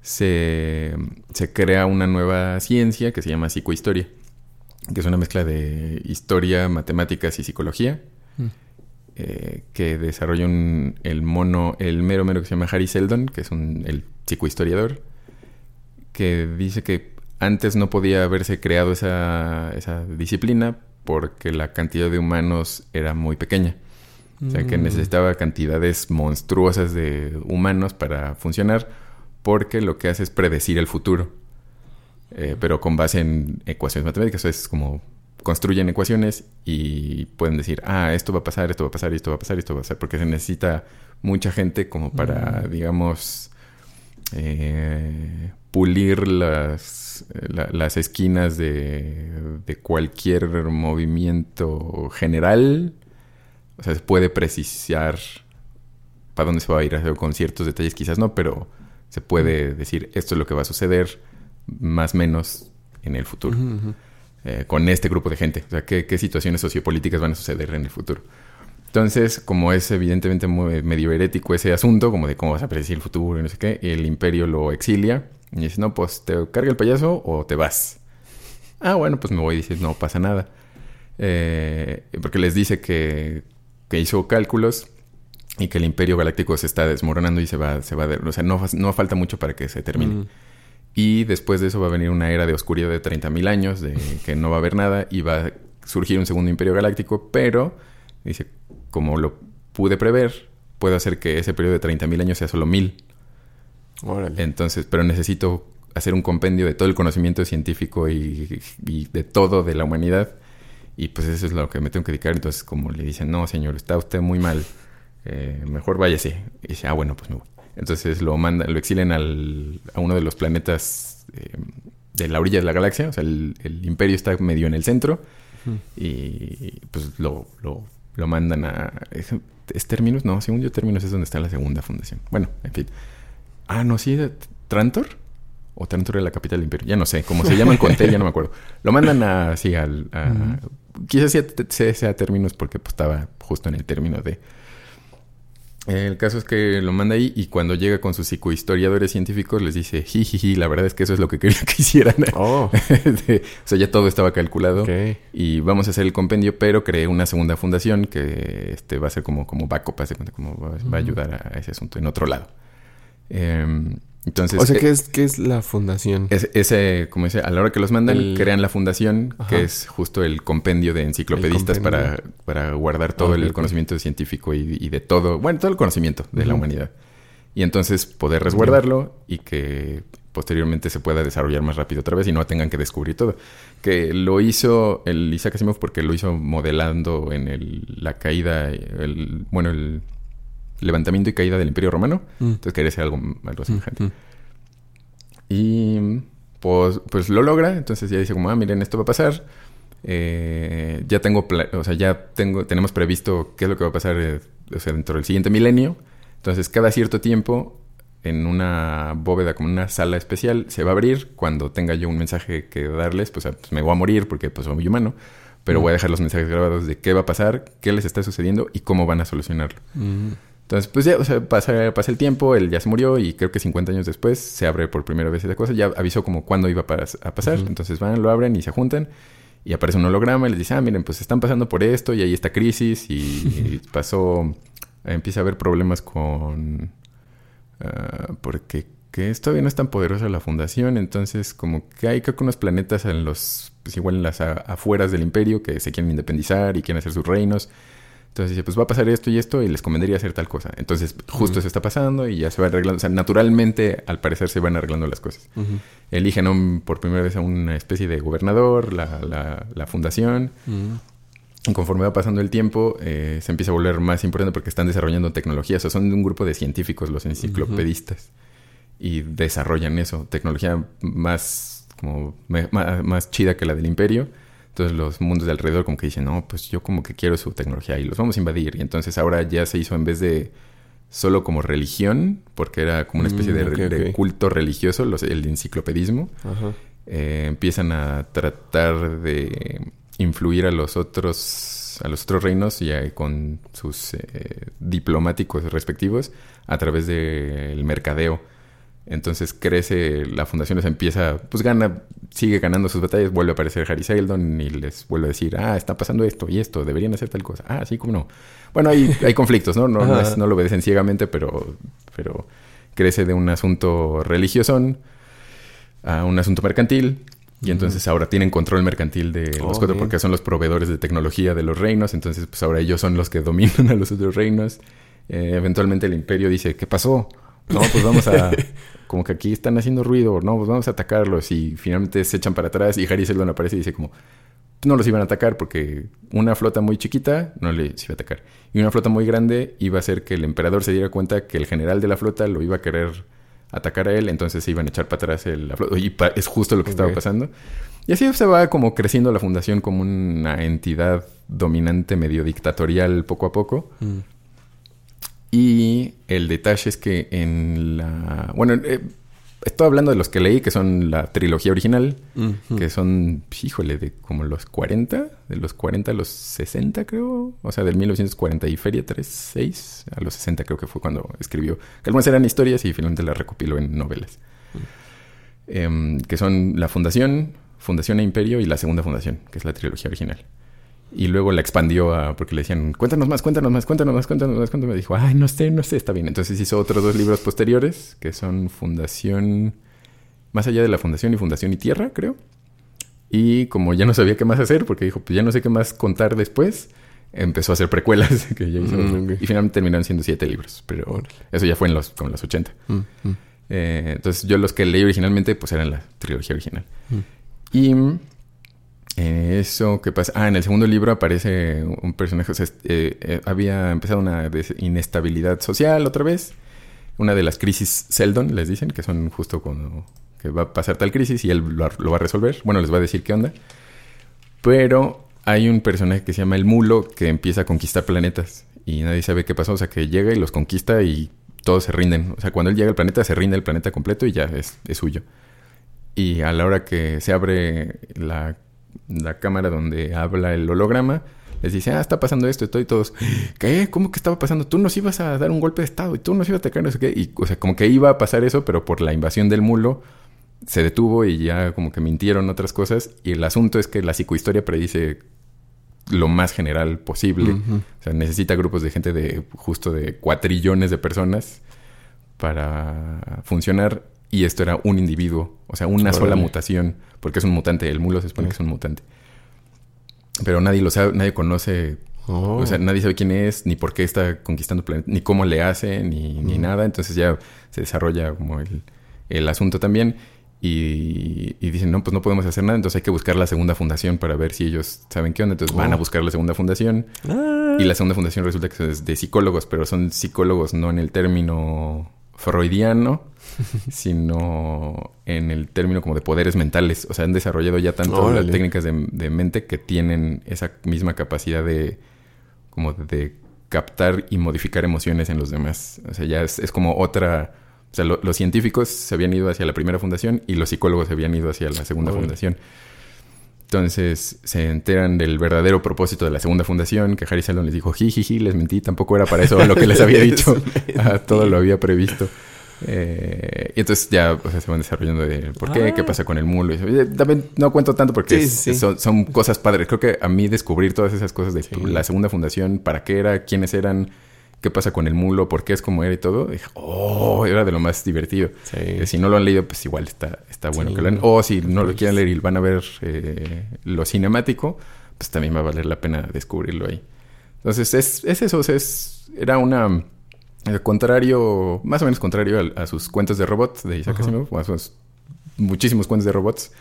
se, crea una nueva ciencia que se llama psicohistoria, que es una mezcla de historia, matemáticas y psicología, mm. Eh, que desarrolla el mono, el mero mero que se llama Harry Seldon, que es un, el psicohistoriador, que dice que antes no podía haberse creado esa, esa disciplina porque la cantidad de humanos era muy pequeña. O sea, que Mm. necesitaba cantidades monstruosas de humanos para funcionar, porque lo que hace es predecir el futuro. Eh, pero con base en ecuaciones matemáticas. Es como construyen ecuaciones y pueden decir, ah, esto va a pasar, esto va a pasar, esto va a pasar, esto va a pasar, porque se necesita mucha gente como para, digamos, eh, pulir las, la- las esquinas de, de cualquier movimiento general. O sea, se puede precisar para dónde se va a ir con ciertos detalles, quizás no, pero se puede decir esto es lo que va a suceder más o menos en el futuro. Eh, con este grupo de gente. O sea, ¿qué, qué situaciones sociopolíticas van a suceder en el futuro. Entonces, como es evidentemente muy medio herético ese asunto, como de cómo vas a predecir el futuro y no sé qué, el imperio lo exilia y dice, no, pues te carga el payaso o te vas. Ah, bueno, pues me voy y dice, no pasa nada. Eh, porque les dice que, que hizo cálculos y que el imperio galáctico se está desmoronando y se va, se va a... O sea, no, no falta mucho para que se termine. Mm. Y después de eso va a venir una era de oscuridad de 30.000 años, de que no va a haber nada y va a surgir un segundo imperio galáctico, pero, dice, como lo pude prever, puedo hacer que ese periodo de 30.000 años sea solo 1.000. Órale. Entonces, pero necesito hacer un compendio de todo el conocimiento científico y, y de todo de la humanidad. Y pues eso es lo que me tengo que dedicar. Entonces, como le dicen, no, señor, está usted muy mal. Eh, mejor váyase. Y dice, ah, bueno, pues me voy. Entonces lo manda, lo exilian al, a uno de los planetas eh, de la orilla de la galaxia. O sea, el, el imperio está medio en el centro. Y pues lo, lo, lo mandan a... ¿Es, es Terminus? No, según yo Terminus es donde está la segunda fundación. Bueno, en fin. Ah, no, sí, de- ¿Trantor? ¿O Trantor era la capital del imperio? Ya no sé. Como se llaman Contel, ya no me acuerdo. Lo mandan a, sí, al... a- Quizás sea, sea, sea Terminus porque pues, estaba justo en el término de... El caso es que lo manda ahí y cuando llega con sus psicohistoriadores científicos les dice, jijiji, la verdad es que eso es lo que quería *laughs* que hicieran. *laughs* Oh, De- *laughs* o sea, ya todo estaba calculado y vamos a hacer el compendio, pero creé una segunda fundación que este, va a ser como, como backup, como va, va a ayudar a ese asunto en otro lado. Em, entonces, O sea, eh, ¿qué es, qué es la fundación? es- ese, como dice, a la hora que los mandan, El- crean la fundación, Ajá. que es justo el compendio de enciclopedistas para, compendio. para guardar todo el conocimiento científico y, y de todo, bueno, todo el conocimiento de la humanidad. Y entonces poder resguardarlo y que posteriormente se pueda desarrollar más rápido otra vez y no tengan que descubrir todo. Que lo hizo el Isaac Asimov porque lo hizo modelando en el, la caída, el, bueno, el levantamiento y caída del Imperio Romano. Mm. Entonces quería hacer algo, algo semejante. Mm. Y pues, pues lo logra. Entonces ya dice como, ah, miren, esto va a pasar. Eh, ya tengo, o sea, ya tengo, tenemos previsto qué es lo que va a pasar eh, o sea, dentro del siguiente milenio. Entonces, cada cierto tiempo, en una bóveda, como una sala especial, se va a abrir. Cuando tenga yo un mensaje que darles, pues, ah, pues, me voy a morir porque pues soy humano. Pero Mm. voy a dejar los mensajes grabados de qué va a pasar, qué les está sucediendo y cómo van a solucionarlo. Mm. Entonces, pues ya, o sea, pasa, pasa el tiempo, él ya se murió y creo que 50 años después se abre por primera vez esa cosa. Ya avisó como cuándo iba a, pas- a pasar. Entonces van, lo abren y se juntan y aparece un holograma y les dice, ah, miren, pues están pasando por esto y hay esta crisis y *laughs* pasó, empieza a haber problemas con... ah, porque que es- todavía no es tan poderosa la fundación, entonces como que hay creo que unos planetas en los, pues igual en las a- afueras del imperio que se quieren independizar y quieren hacer sus reinos. Entonces dice, pues va a pasar esto y esto y les convendría hacer tal cosa. Entonces justo Ujú. eso está pasando y ya se va arreglando. O sea, naturalmente al parecer se van arreglando las cosas. Ujú. Eligen un- por primera vez a una especie de gobernador, la, la- la fundación. Y conforme va pasando el tiempo, eh, se empieza a volver más importante porque están desarrollando tecnología. O sea, son un grupo de científicos, los enciclopedistas. Y desarrollan eso. Tecnología más, como, ma- más, chida que la del imperio. Entonces los mundos de alrededor como que dicen, no, pues yo como que quiero su tecnología y los vamos a invadir. Y entonces ahora ya se hizo en vez de solo como religión, porque era como una especie Mm, de, ok. culto religioso, los- el enciclopedismo Ajá. eh, empiezan a tratar de influir a los otros a los otros reinos y a- con sus eh, diplomáticos respectivos a través del mercadeo. Entonces crece, la fundación se empieza, pues gana, sigue ganando sus batallas, vuelve a aparecer Harry Seldon y les vuelve a decir, ah, está pasando esto y esto, deberían hacer tal cosa. Ah, sí, cómo no. Bueno, hay, hay conflictos, ¿no? No, no, es- no lo obedecen ciegamente, pero, pero crece de un asunto religiosón a un asunto mercantil. Y entonces ahora tienen control mercantil de los Oh, cuatro bien. porque son los proveedores de tecnología de los reinos. Entonces, pues ahora ellos son los que *laughs* dominan a los otros reinos. Eh, eventualmente el imperio dice, ¿qué pasó? No, pues vamos a... *laughs* como que aquí están haciendo ruido. No, pues vamos a atacarlos. Y finalmente se echan para atrás y Harry Seldon aparece y dice como... No los iban a atacar porque una flota muy chiquita no les iba a atacar. Y una flota muy grande iba a hacer que el emperador se diera cuenta que el general de la flota lo iba a querer atacar a él, entonces se iban a echar para atrás el- la flota. Y es justo lo que estaba pasando. Y así se va como creciendo la fundación como una entidad dominante, medio dictatorial poco a poco. Mm. Y el detalle es que en la... Bueno, eh, estoy hablando de los que leí, que son la trilogía original, que son, híjole, de como los 40, de los 40 a los 60 creo, o sea, del 1940 y Feria 36 a los 60 creo que fue cuando escribió, que algunas eran historias y finalmente las recopiló en novelas, Em, que son la Fundación, Fundación e Imperio y la Segunda Fundación, que es la trilogía original. Y luego la expandió a, porque le decían, cuéntanos más, cuéntanos más, cuéntanos más, cuéntanos más, cuéntanos más. Dijo, ay, no sé, no sé, está bien. Entonces hizo otros dos libros posteriores, que son Fundación, más allá de la Fundación y Fundación y Tierra, creo. Y como ya no sabía qué más hacer, porque dijo, pues ya no sé qué más contar después, empezó a hacer precuelas, *laughs* que ya hizo. Mm, ok. Y finalmente terminaron siendo siete libros, pero eso ya fue en los, como en los 80. Mm, mm. Eh, entonces yo los que leí originalmente, pues eran la trilogía original. Mm. Y eso que pasa. Ah, en el segundo libro aparece un personaje. o sea, est- eh, eh, había empezado una inestabilidad social otra vez. Una de las crisis Seldon, les dicen, que son justo cuando que va a pasar tal crisis y él lo, lo va a resolver. Bueno, les va a decir qué onda. Pero hay un personaje que se llama el Mulo que empieza a conquistar planetas y nadie sabe qué pasó. O sea, que llega y los conquista y todos se rinden. O sea, cuando él llega al planeta, se rinde el planeta completo y ya es, es suyo. Y a la hora que se abre la, la cámara donde habla el holograma, les dice, ah, está pasando esto, estoy todos, ¿qué? ¿Cómo que estaba pasando? Tú nos ibas a dar un golpe de estado y tú nos ibas a atacar, no sé qué. Y, o sea, como que iba a pasar eso, pero por la invasión del mulo se detuvo y ya como que mintieron otras cosas. Y el asunto es que la psicohistoria predice lo más general posible. O sea, necesita grupos de gente de justo de cuatrillones de personas para funcionar. Y esto era un individuo, o sea, una sola mutación, porque es un mutante. El mulo se supone que es un mutante. Pero nadie lo sabe, nadie conoce, Oh. o sea, nadie sabe quién es, ni por qué está conquistando planetas, ni cómo le hace, ni, ni Mm. nada. Entonces ya se desarrolla como el, el asunto también. Y, y dicen, no, pues no podemos hacer nada, entonces hay que buscar la segunda fundación para ver si ellos saben qué onda. Entonces van a Oh. buscar la segunda fundación. Ah. Y la segunda fundación resulta que es de psicólogos, pero son psicólogos no en el término freudiano, *laughs* *laughs* sino en el término como de poderes mentales. O sea, han desarrollado ya tanto las técnicas de, de mente que tienen esa misma capacidad de como de captar y modificar emociones en los demás. O sea, ya es, es como otra... O sea, lo- los científicos se habían ido hacia la primera fundación y los psicólogos se habían ido hacia la segunda Órale. fundación. Entonces se enteran del verdadero propósito de la segunda fundación, que Harry Seldon les dijo, jijiji, les mentí, tampoco era para eso lo que les había *laughs* dicho, Ah, todo lo había previsto. Eh, y entonces ya o sea, se van desarrollando de por qué, Ah. qué pasa con el mulo. Y. Y También no cuento tanto porque Sí, es- sí. Son, son cosas padres. Creo que a mí descubrir todas esas cosas de Sí. la segunda fundación, para qué era, quiénes eran, qué pasa con el mulo, por qué es como era y todo, dije, oh, era de lo más divertido. Eh, si no lo han leído, pues igual está, está bueno que lo lean. O si no lo Pues- quieren leer y van a ver eh, lo cinemático, pues también va a valer la pena descubrirlo ahí. Entonces, es, es eso, o sea, es, era una... eh, contrario, más o menos contrario a, a sus cuentos de robots de Isaac. Asimov, o a sus muchísimos cuentos de robots,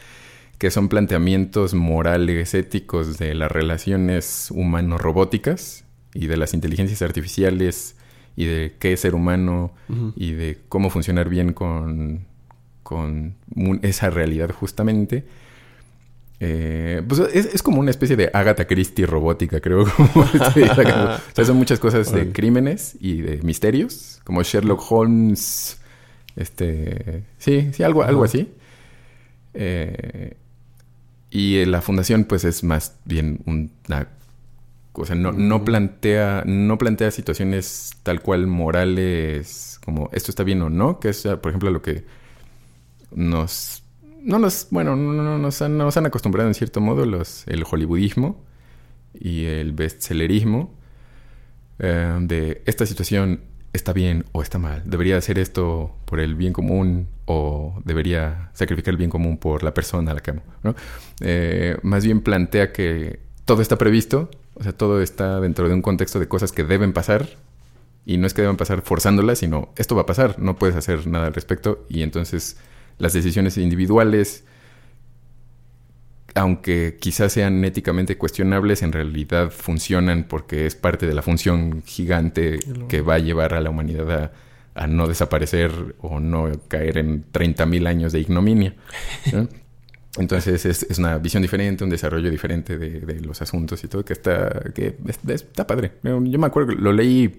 que son planteamientos morales, éticos de las relaciones humano-robóticas y de las inteligencias artificiales y de qué es ser humano y de cómo funcionar bien con, con esa realidad justamente. Eh, pues es, es como una especie de Agatha Christie robótica, creo. *laughs* como este, o sea, son muchas cosas de crímenes y de misterios, como Sherlock Holmes. Este, sí, sí, algo, algo así. Eh, y eh, la fundación, pues, es más bien una o sea, no, no Ujú. plantea, no plantea situaciones tal cual morales, como esto está bien o no, que es, por ejemplo, lo que nos, no nos, bueno, no, no- nos, han, nos han acostumbrado en cierto modo los, el hollywoodismo y el bestsellerismo, eh, de esta situación está bien o está mal. Debería hacer esto por el bien común o debería sacrificar el bien común por la persona a la que amo. Eh, más bien plantea que todo está previsto, o sea, todo está dentro de un contexto de cosas que deben pasar y no es que deban pasar forzándolas, sino esto va a pasar, no puedes hacer nada al respecto y entonces las decisiones individuales aunque quizás sean éticamente cuestionables, en realidad funcionan porque es parte de la función gigante que va a llevar a la humanidad a, no desaparecer o no caer en 30.000 años de ignominia. *laughs* Entonces es, una visión diferente, un desarrollo diferente de, los asuntos y todo, que está, que está padre. Yo me acuerdo que lo leí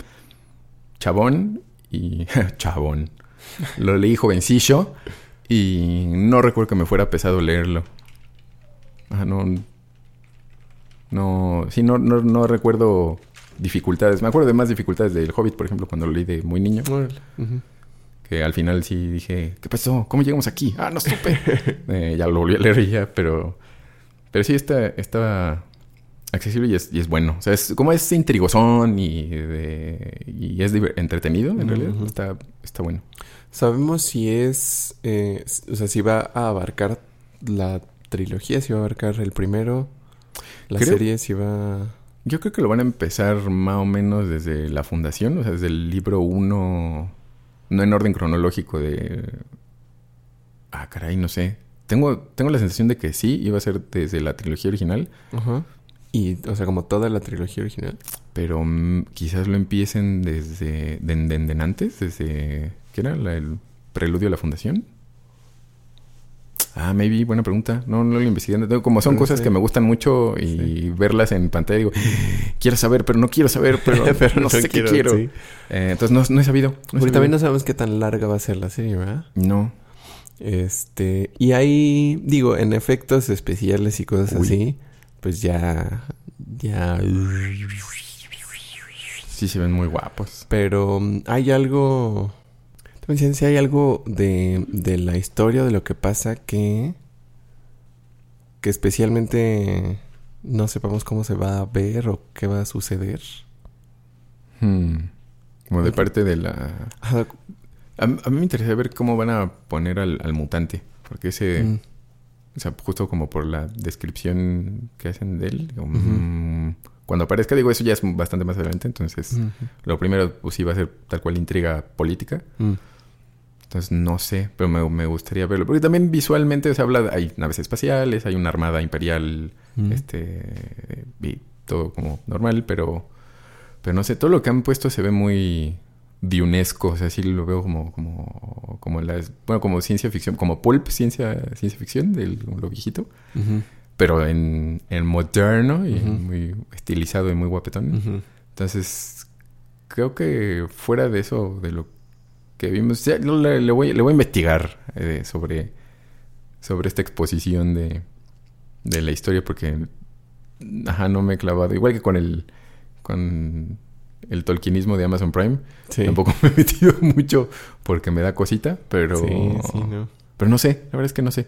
chabón y... *laughs* chabón. Lo leí jovencillo y no recuerdo que me fuera pesado leerlo no. No. Sí, no, no, recuerdo dificultades. Me acuerdo de más dificultades del Hobbit, por ejemplo, cuando lo leí de muy niño. Que al final sí dije, ¿qué pasó? ¿Cómo llegamos aquí? Ah, no supe. *laughs* Eh, ya lo volví a leer ya, pero. Pero sí está, está accesible y es, y es bueno. O sea, es como es intrigosón y, y es entretenido, en realidad. Está, está bueno. ¿Sabemos si es. Eh, o sea, si va a abarcar la trilogía, si va a abarcar el primero, la serie si va... Yo creo que lo van a empezar más o menos desde la fundación, o sea, desde el libro 1, no en orden cronológico de... Ah, caray, no sé. Tengo, tengo la sensación de que sí, iba a ser desde la trilogía original. Ajá. Y, o sea, como toda la trilogía original. Pero mm, quizás lo empiecen desde... De, antes, desde... ¿Qué era? el preludio a la fundación. Ah, maybe, buena pregunta. No, no lo investigué. Como son cosas que me gustan mucho y verlas en pantalla, digo, quiero saber, pero no quiero saber, pero, *laughs* no, sé qué quiero. Eh, entonces no, he sabido. Porque también no sabemos qué tan larga va a ser la serie, ¿verdad? No. Este, y hay, digo, en efectos especiales y cosas así, pues ya, ya... Sí, se ven muy guapos. Pero mm, hay algo si hay algo de, de la historia de lo que pasa que, que especialmente no sepamos cómo se va a ver o qué va a suceder. Hmm. Como de parte de la... A, mí me interesa ver cómo van a poner al, mutante. Porque ese... Mm. O sea, justo como por la descripción que hacen de él. Mm, cuando aparezca, digo, eso ya es bastante más adelante. Entonces, lo primero, pues sí va a ser tal cual intriga política. Mm. Entonces no sé, pero me, gustaría verlo. Porque también visualmente se habla, hay naves espaciales, hay una armada imperial, este, y todo como normal, pero, pero no sé, todo lo que han puesto se ve muy de UNESCO, o sea, sí lo veo como, como, como bueno, como ciencia ficción, como pulp, ciencia, ciencia ficción, de lo viejito, pero en, en, moderno y muy estilizado y muy guapetón. Entonces, creo que fuera de eso, de lo que vimos. le, voy, le voy a investigar eh, sobre, sobre esta exposición de, de la historia porque ajá, no me he clavado. Igual que con el con el tolkienismo de Amazon Prime. Tampoco me he metido *laughs* mucho porque me da cosita, pero no. pero no sé, la verdad es que no sé.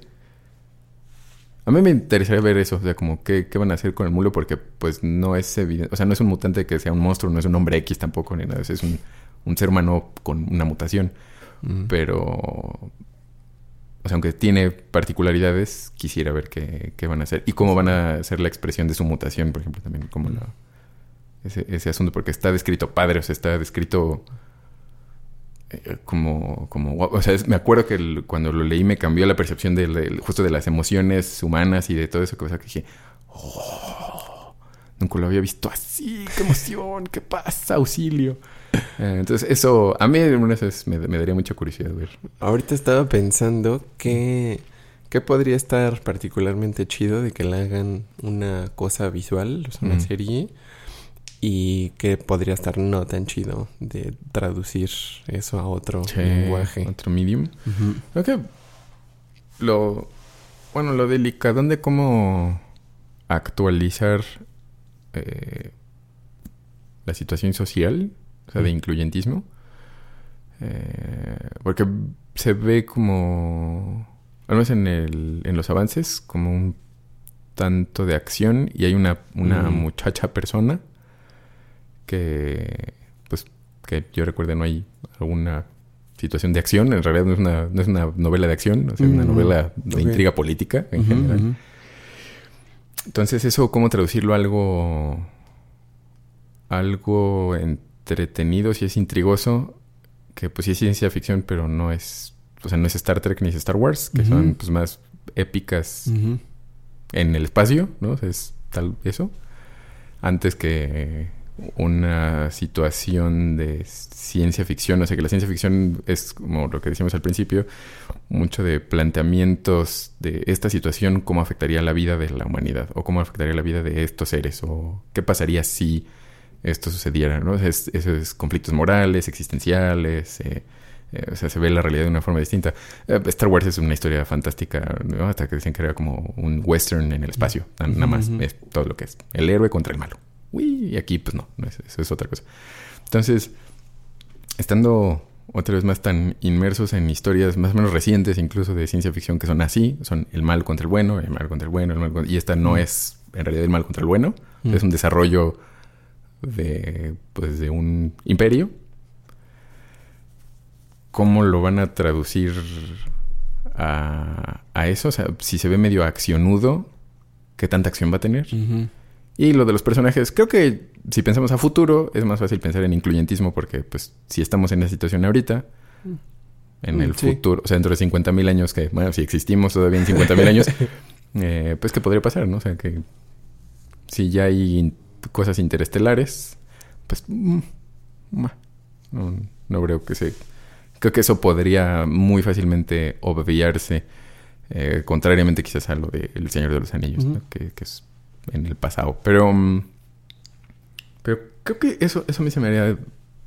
A mí me interesaría ver eso, o sea, como qué, qué van a hacer con el mulo, porque pues no es evidente, o sea, no es un mutante que sea un monstruo, no es un hombre X tampoco, ni nada, es un un ser humano con una mutación. Pero, o sea, aunque tiene particularidades, quisiera ver qué, qué, van a hacer y cómo van a ser la expresión de su mutación, por ejemplo, también como ese, ese, asunto, porque está descrito padre, o sea, está descrito eh, como, como, o sea, me acuerdo que cuando lo leí me cambió la percepción de, justo de las emociones humanas y de todo eso, que, que dije, oh, nunca lo había visto así, qué emoción, qué pasa, auxilio. Eh, entonces, eso a mí me, me, daría mucha curiosidad ver. Ahorita estaba pensando que, que podría estar particularmente chido de que le hagan una cosa visual, o sea, una serie, y que podría estar no tan chido de traducir eso a otro lenguaje. Otro medium. Lo. Bueno, lo delicado de cómo actualizar eh, la situación social o sea, de incluyentismo. Eh, porque se ve como, al menos en, el, en los avances, como un tanto de acción y hay una, una muchacha persona que, pues, que yo recuerde no hay alguna situación de acción. En realidad no es una, no es una novela de acción, es una novela de intriga política en general. Entonces, eso, ¿cómo traducirlo a algo, algo entretenido, si es intrigoso? Que pues sí es ciencia ficción, pero no es, o sea, no es Star Trek ni es Star Wars, que son pues más épicas en el espacio, ¿no? O sea, es tal eso. Antes que una situación de ciencia ficción. O sea, que la ciencia ficción es, como lo que decíamos al principio, mucho de planteamientos de esta situación, cómo afectaría la vida de la humanidad, o cómo afectaría la vida de estos seres, o qué pasaría si esto sucediera, ¿no? O sea, es, eso es conflictos morales, existenciales, eh, eh, o sea, se ve la realidad de una forma distinta. Eh, Star Wars es una historia fantástica, ¿no? Hasta que dicen que era como un western en el espacio, na- nada más, es todo lo que es. El héroe contra el malo. Uy, y aquí pues no, no es- eso es otra cosa. Entonces, estando otra vez más tan inmersos en historias más o menos recientes, incluso de ciencia ficción, que son así, son el mal contra el bueno, el mal contra el bueno, el mal contra- y esta no Mm. es en realidad el mal contra el bueno, Mm. es un desarrollo de, pues, de un imperio. ¿Cómo lo van a traducir a, a eso? O sea, si se ve medio accionudo, ¿qué tanta acción va a tener? Y lo de los personajes, creo que si pensamos a futuro, es más fácil pensar en incluyentismo porque, pues, si estamos en esa situación ahorita, en Mm, el sí. futuro, o sea, dentro de 50.000 años, que, bueno, si existimos todavía en 50.000 años, *laughs* eh, pues, ¿qué podría pasar, no? O sea, que si ya hay cosas interestelares, pues, mm, no, no creo que se... Creo que eso podría muy fácilmente obviarse, eh, contrariamente quizás a lo de El Señor de los Anillos, que, que es en el pasado. Pero, mm, pero creo que eso, eso a mí se me haría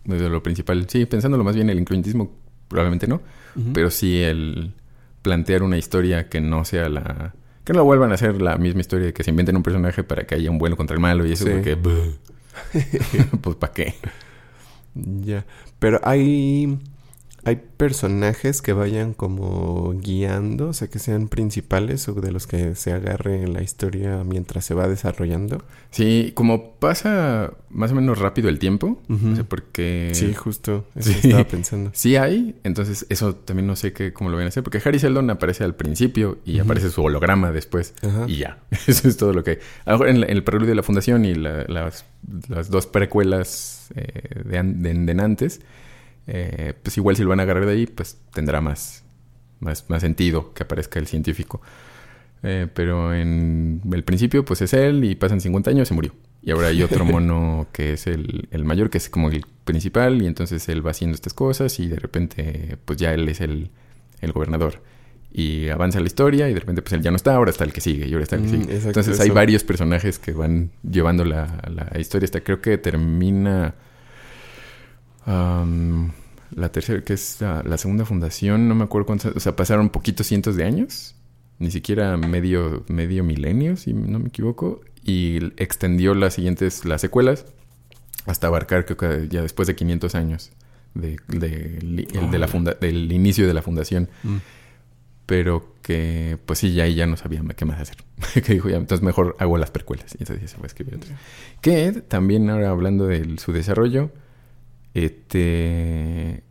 de lo principal. Sí, pensándolo más bien, el incluyentismo probablemente no, pero sí el plantear una historia que no sea la... Que no vuelvan a hacer la misma historia de que se inventen un personaje para que haya un bueno contra el malo y eso Sí. porque... *laughs* pues ¿para qué? Ya. Pero hay. Hay personajes que vayan como guiando, o sea, que sean principales o de los que se agarre la historia mientras se va desarrollando. Sí, como pasa más o menos rápido el tiempo, o sea, porque... Sí, justo. Eso Sí. estaba pensando. *laughs* Sí hay, entonces eso también no sé qué, cómo lo van a hacer, porque Harry Seldon aparece al principio y aparece su holograma después Ajá. y ya, *laughs* eso es todo lo que hay. A lo mejor en, el preludio de la fundación y la- las, las dos precuelas eh, de, de, de antes, eh, pues igual si lo van a agarrar de ahí, pues tendrá más, más, más sentido que aparezca el científico. Eh, pero en el principio, pues es él y pasan 50 años, se murió. Y ahora hay otro *laughs* mono que es el, el mayor, que es como el principal, y entonces él va haciendo estas cosas y de repente, pues ya él es el, el gobernador. Y avanza la historia y de repente, pues él ya no está, ahora está el que sigue y ahora está el que Mm, sigue. entonces hay varios personajes que van llevando la, la historia. Hasta creo que termina am, la tercera, que es la, la segunda fundación, no me acuerdo cuántos, o sea, pasaron poquitos cientos de años, ni siquiera medio, medio milenio, si no me equivoco, y extendió las siguientes, las secuelas, hasta abarcar creo que ya después de 500 años de, de- el de la funda- del inicio de la fundación, Mm. pero que pues sí, ya ahí ya no sabía qué más hacer. *laughs* que dijo, ya, entonces mejor hago las precuelas. Y entonces ya se fue a escribir otras. Que también ahora hablando de su desarrollo, este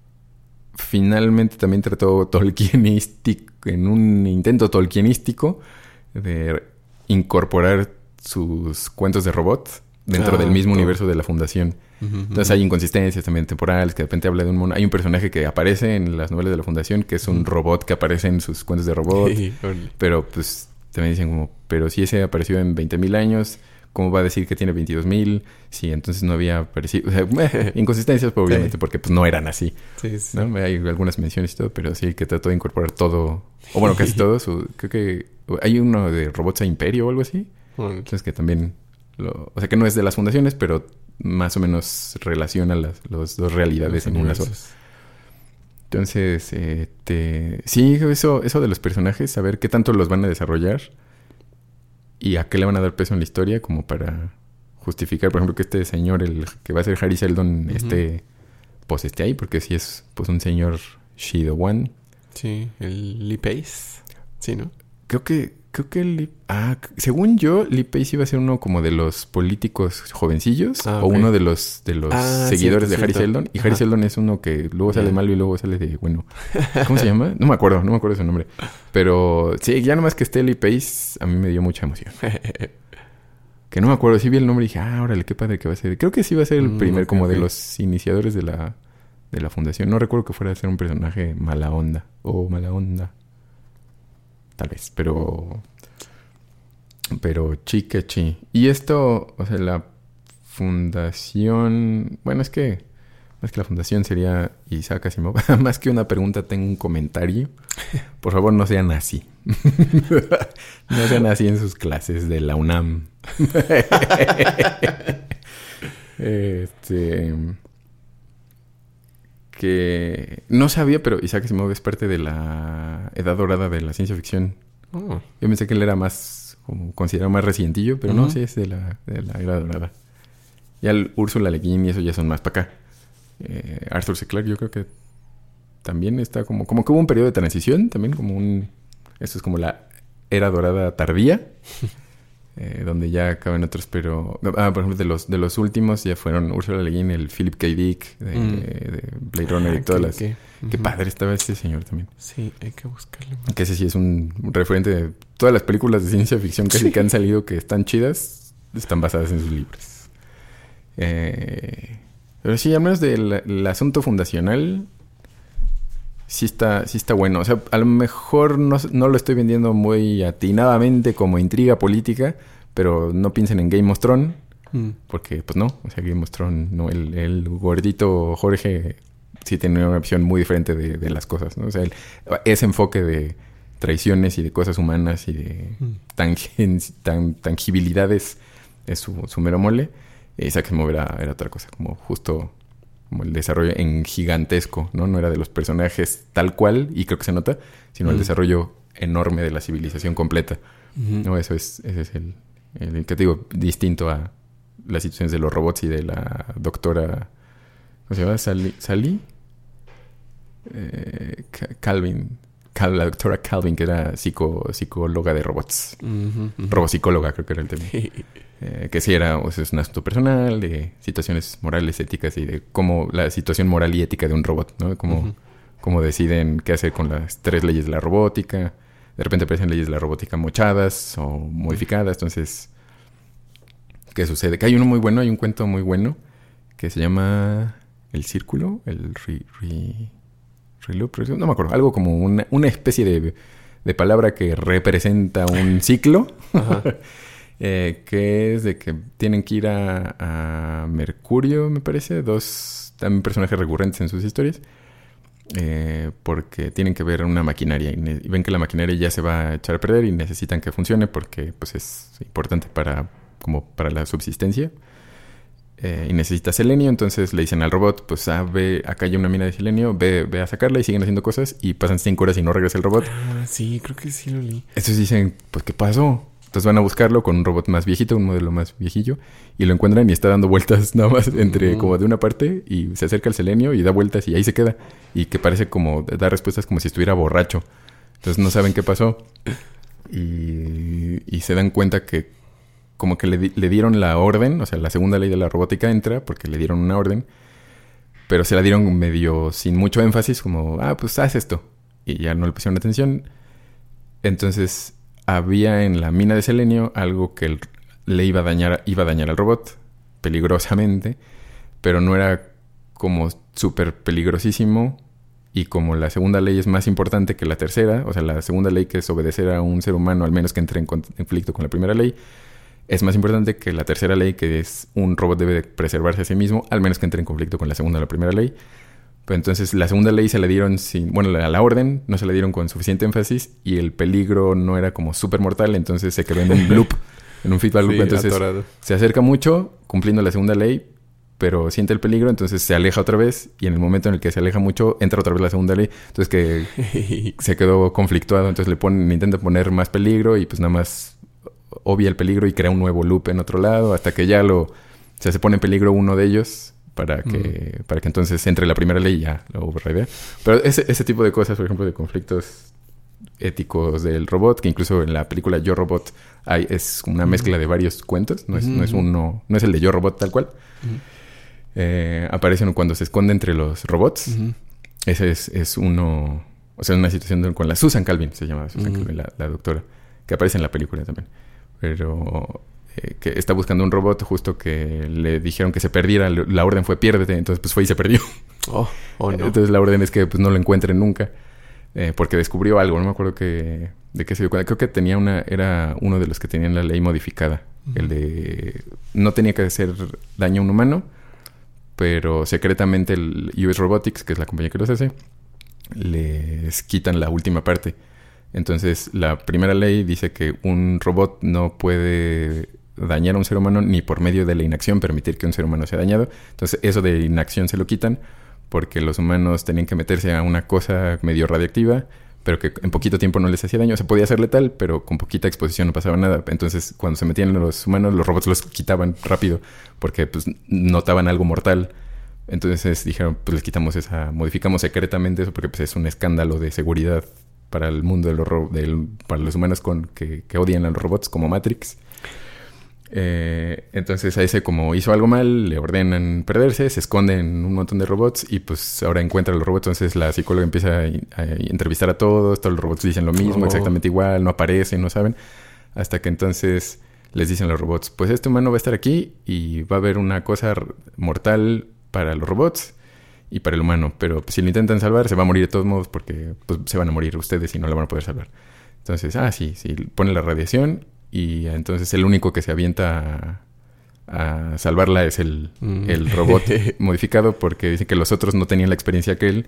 finalmente también trató tolkienístico, en un intento tolkienístico de incorporar sus cuentos de robot dentro Ah, del mismo todo. universo de la fundación. Entonces hay inconsistencias también temporales, que de repente habla de un mono. Hay un personaje que aparece en las novelas de la Fundación, que es un robot que aparece en sus cuentos de robot. *laughs* Pero pues también dicen como, pero si ese apareció en 20.000 años, ¿cómo va a decir que tiene 22.000? Si entonces no había aparecido. *laughs* O sea, eh, *laughs* inconsistencias, obviamente, Sí. porque pues no eran así. Sí, sí. ¿no? Hay algunas menciones y todo, pero sí que trató de incorporar todo, o bueno, casi *laughs* todo. Su, creo que hay uno de robots a imperio o algo así. Entonces que también, lo, o sea que no es de las fundaciones, pero más o menos relaciona las las dos realidades en una sola. Entonces, este, sí, eso, eso de los personajes, saber qué tanto los van a desarrollar y a qué le van a dar peso en la historia, como para justificar, por ejemplo, que este señor, el que va a ser Harry Seldon, esté, pues esté ahí, porque sí es pues un señor Shido One. Sí, el Lee Pace. Sí, ¿no? Creo que Creo que Lee... Ah, según yo, Lee Pace iba a ser uno como de los políticos jovencillos Ah, o uno de los de los Ah, seguidores cierto, de Harry. Seldon. Y Harry Ajá. Seldon es uno que luego sale malo y luego sale de bueno. ¿Cómo se llama? No me acuerdo, no me acuerdo su nombre. Pero sí, ya nomás que esté Lee Pace, a mí me dio mucha emoción. *laughs* Que no me acuerdo, sí vi el nombre y dije, ah, órale, qué padre que va a ser. Creo que sí va a ser el Mm, primer como de los iniciadores de la, de la fundación. No recuerdo que fuera a ser un personaje mala onda o mala onda. Tal vez, pero... Pero chique chi. Y esto, o sea, la fundación... Bueno, es que... Más que la fundación sería Isaac Asimov. *laughs* Más que una pregunta, tengo un comentario. Por favor, no sean así. *laughs* no sean así en sus clases de la UNAM. *laughs* este. Que no sabía, pero Isaac Asimov es parte de la edad dorada de la ciencia ficción. Oh. Yo pensé que él era más, como considerado más recientillo, pero no, sí es de la, de la era dorada. Ya el Úrsula Le Guin y eso ya son más para acá. Eh, Arthur C. Clarke yo creo que también está como... Como que hubo un periodo de transición también, como un... Esto es como la era dorada tardía. *laughs* eh, donde ya acaban otros, pero... Ah, por ejemplo, de los, de los últimos ya fueron Úrsula Le Guin, el Philip K. Dick, de, Mm. de Blade Runner y Ah, todas las... ok. Qué padre estaba ese señor también. Sí, hay que buscarle. Que ese sí es un referente de todas las películas de ciencia ficción casi Sí. que han salido que están chidas, están basadas en sus libros. Eh, pero sí, al menos del el asunto fundacional, sí está, sí está bueno. O sea, a lo mejor no, no lo estoy vendiendo muy atinadamente como intriga política, pero no piensen en Game of Thrones, Mm. porque pues no. O sea, Game of Thrones, no, el, el gordito Jorge sí tiene una visión muy diferente de, de las cosas, ¿no? O sea, el- ese enfoque de traiciones y de cosas humanas y de Mm. tangen- tan, tangibilidades es su, su mero mole. Isaac Asimov era, era otra cosa, como justo como el desarrollo en gigantesco, ¿no? No era de los personajes tal cual, y creo que se nota, sino el Mm. desarrollo enorme de la civilización completa. No, eso es, ese es el, el que te digo, distinto a las situaciones de los robots y de la doctora, ¿cómo se llama? Sally, Sally? Eh, Ca- Calvin, Cal- la doctora Calvin, que era psico, psicóloga de robots. Ujú, ujú. Robopsicóloga, creo que era el tema. *laughs* Eh, que sí era, o sea, es un asunto personal, de situaciones morales, éticas y de cómo la situación moral y ética de un robot, ¿no? Cómo, cómo deciden qué hacer con las tres leyes de la robótica. De repente aparecen leyes de la robótica mochadas o modificadas. Entonces, ¿qué sucede? Que hay uno muy bueno, hay un cuento muy bueno que se llama El Círculo, el re, re- reloop, re- no me acuerdo, algo como una, una especie de, de palabra que representa un ciclo. Ajá. *laughs* Eh, que es de que tienen que ir a, a Mercurio, me parece, dos también personajes recurrentes en sus historias, eh, porque tienen que ver una maquinaria y ven que la maquinaria ya se va a echar a perder y necesitan que funcione porque pues es importante para como para la subsistencia. Eh, y necesita selenio, entonces le dicen al robot, pues ah, ve, acá hay una mina de selenio, ve, ve a sacarla y siguen haciendo cosas y pasan cinco horas y no regresa el robot. Ah, sí, creo que sí lo leí. Entonces dicen, pues, ¿qué pasó? Entonces van a buscarlo con un robot más viejito, un modelo más viejillo, y lo encuentran y está dando vueltas *laughs* nada más entre como de una parte y se acerca al selenio y da vueltas y ahí se queda. Y que parece como, da respuestas como si estuviera borracho. Entonces no saben qué pasó. Y, y se dan cuenta que como que le, le dieron la orden, o sea, la segunda ley de la robótica entra porque le dieron una orden, pero se la dieron medio sin mucho énfasis, como, ah, pues haz esto. Y ya no le pusieron atención. Entonces había en la mina de selenio algo que le iba a dañar, iba a dañar al robot peligrosamente, pero no era como súper peligrosísimo. Y como la segunda ley es más importante que la tercera, o sea, la segunda ley que es obedecer a un ser humano, al menos que entre en con- conflicto con la primera ley, es más importante que la tercera ley, que es un robot debe de preservarse a sí mismo, al menos que entre en conflicto con la segunda o la primera ley. Pero entonces la segunda ley se la dieron sin, bueno, la, la orden no se la dieron con suficiente énfasis y el peligro no era como súper mortal, entonces se quedó en un loop, *laughs* en un feedback loop. Sí, entonces atorado. se acerca mucho cumpliendo la segunda ley, pero siente el peligro, entonces se aleja otra vez y en el momento en el que se aleja mucho entra otra vez la segunda ley, entonces que *laughs* se quedó conflictuado, entonces le ponen, intenta poner más peligro y pues nada más obvia el peligro y crea un nuevo loop en otro lado hasta que ya lo, o sea, se pone en peligro uno de ellos para que, para que entonces entre la primera ley y ya lo overridea. Pero ese, ese tipo de cosas, por ejemplo, de conflictos éticos del robot, que incluso en la película Yo Robot hay, es una mezcla de varios cuentos, no es, no es uno, no es el de Yo Robot tal cual. Eh, aparecen cuando se esconde entre los robots. Ese es, es, uno, o sea, una situación con la Susan Calvin, se llama Susan Calvin, la, la doctora, que aparece en la película también. Pero eh, que está buscando un robot justo que le dijeron que se perdiera, la orden fue piérdete, entonces pues fue y se perdió. *laughs* Oh, oh no. Entonces la orden es que pues no lo encuentren nunca, eh, porque descubrió algo, no me acuerdo que, de qué se dio cuenta, creo que tenía una, era uno de los que tenían la ley modificada, el de no tenía que hacer daño a un humano, pero secretamente el US Robotics, que es la compañía que los hace, les quitan la última parte. Entonces, la primera ley dice que un robot no puede dañar a un ser humano ni por medio de la inacción permitir que un ser humano sea dañado. Entonces, eso de inacción se lo quitan porque los humanos tenían que meterse a una cosa medio radiactiva, pero que en poquito tiempo no les hacía daño. Se podía hacer letal, pero con poquita exposición no pasaba nada. Entonces, cuando se metían los humanos, los robots los quitaban rápido porque pues, notaban algo mortal. Entonces dijeron, pues les quitamos esa, modificamos secretamente eso porque pues, es un escándalo de seguridad para el mundo del horror, del, para los humanos con, que odian a los robots como Matrix. Eh, entonces a ese como hizo algo mal, le ordenan perderse, se esconden un montón de robots y pues ahora encuentra a los robots. Entonces la psicóloga empieza a, a entrevistar a todos, todos los robots dicen lo mismo, Oh. exactamente igual, no aparecen, no saben. Hasta que entonces les dicen los robots, pues este humano va a estar aquí y va a haber una cosa mortal para los robots y para el humano. Pero pues, si lo intentan salvar, se va a morir de todos modos porque pues, se van a morir ustedes y no lo van a poder salvar. Entonces, ah, sí, sí, pone la radiación y entonces el único que se avienta a, a salvarla es el, Mm. el robot *laughs* *laughs* modificado porque dice que los otros no tenían la experiencia que él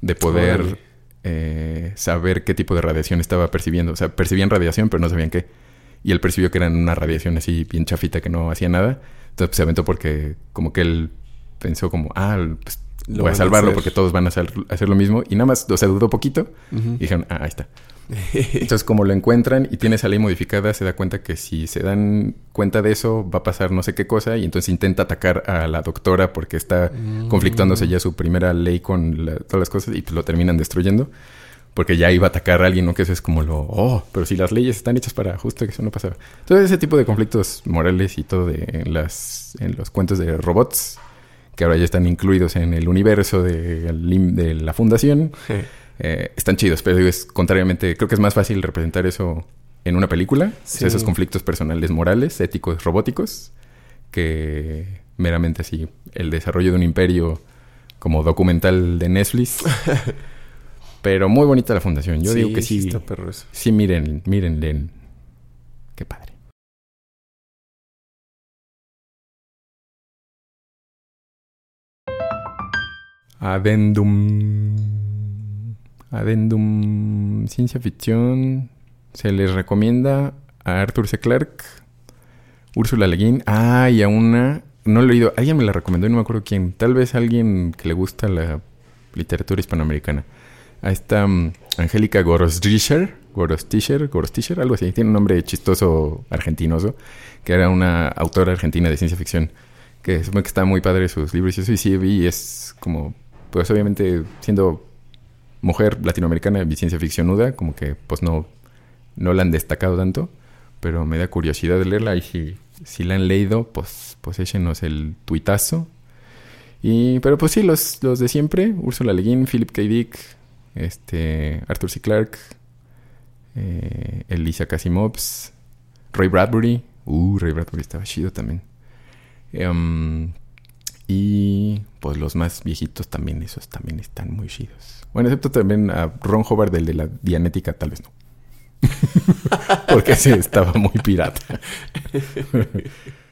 de poder eh, saber qué tipo de radiación estaba percibiendo. O sea, percibían radiación, pero no sabían qué. Y él percibió que era una radiación así bien chafita que no hacía nada. Entonces pues, se aventó porque como que él pensó como, ah, pues Lo voy a salvarlo porque todos van a hacer, hacer lo mismo. Y nada más, o sea, dudó poquito y dijeron, ah, ahí está. *laughs* Entonces, como lo encuentran y tiene esa ley modificada, se da cuenta que si se dan cuenta de eso, va a pasar no sé qué cosa. Y entonces intenta atacar a la doctora porque está Mm. conflictándose ya su primera ley con la- todas las cosas y pues lo terminan destruyendo. Porque ya iba a atacar a alguien, ¿no? Que eso es como lo... Oh, pero si las leyes están hechas para justo que eso no pasara. Entonces, ese tipo de conflictos morales y todo de en las, en los cuentos de robots, que ahora ya están incluidos en el universo de, de la fundación, eh, están chidos, pero digo, es contrariamente, creo que es más fácil representar eso en una película, o sea, Sí. esos conflictos personales, morales, éticos, robóticos, que meramente así el desarrollo de un imperio como documental de Netflix. *laughs* pero muy bonita la fundación, yo digo que sí, está perro eso. sí miren, miren, qué padre. Adendum. Adendum ciencia ficción. Se les recomienda a Arthur C. Clarke, Úrsula Le Guin. Ah, y a una. No lo he leído. Alguien me la recomendó y no me acuerdo quién. Tal vez alguien que le gusta la literatura hispanoamericana. A esta mm, Angélica Gorostischer. Gorostischer, Gorostischer, algo así. Tiene un nombre chistoso argentinoso. Que era una autora argentina de ciencia ficción. Que supongo que está muy padre sus libros y eso. Y sí vi, es como. Pues obviamente siendo mujer latinoamericana y ciencia ficcionuda, como que pues no, no la han destacado tanto, pero me da curiosidad de leerla y si, si la han leído, pues, pues échenos el tuitazo. Y, pero pues sí, los, los de siempre, Úrsula Le Guin, Philip K. Dick, este, Arthur C. Clarke, eh, Elisa Casimovs, Ray Bradbury, uh, Ray Bradbury estaba chido también. Em, y pues los más viejitos también, esos también están muy chidos. Bueno, excepto también a Ron Howard, del de la Dianética, tal vez no. *laughs* Porque ese estaba muy pirata. *laughs*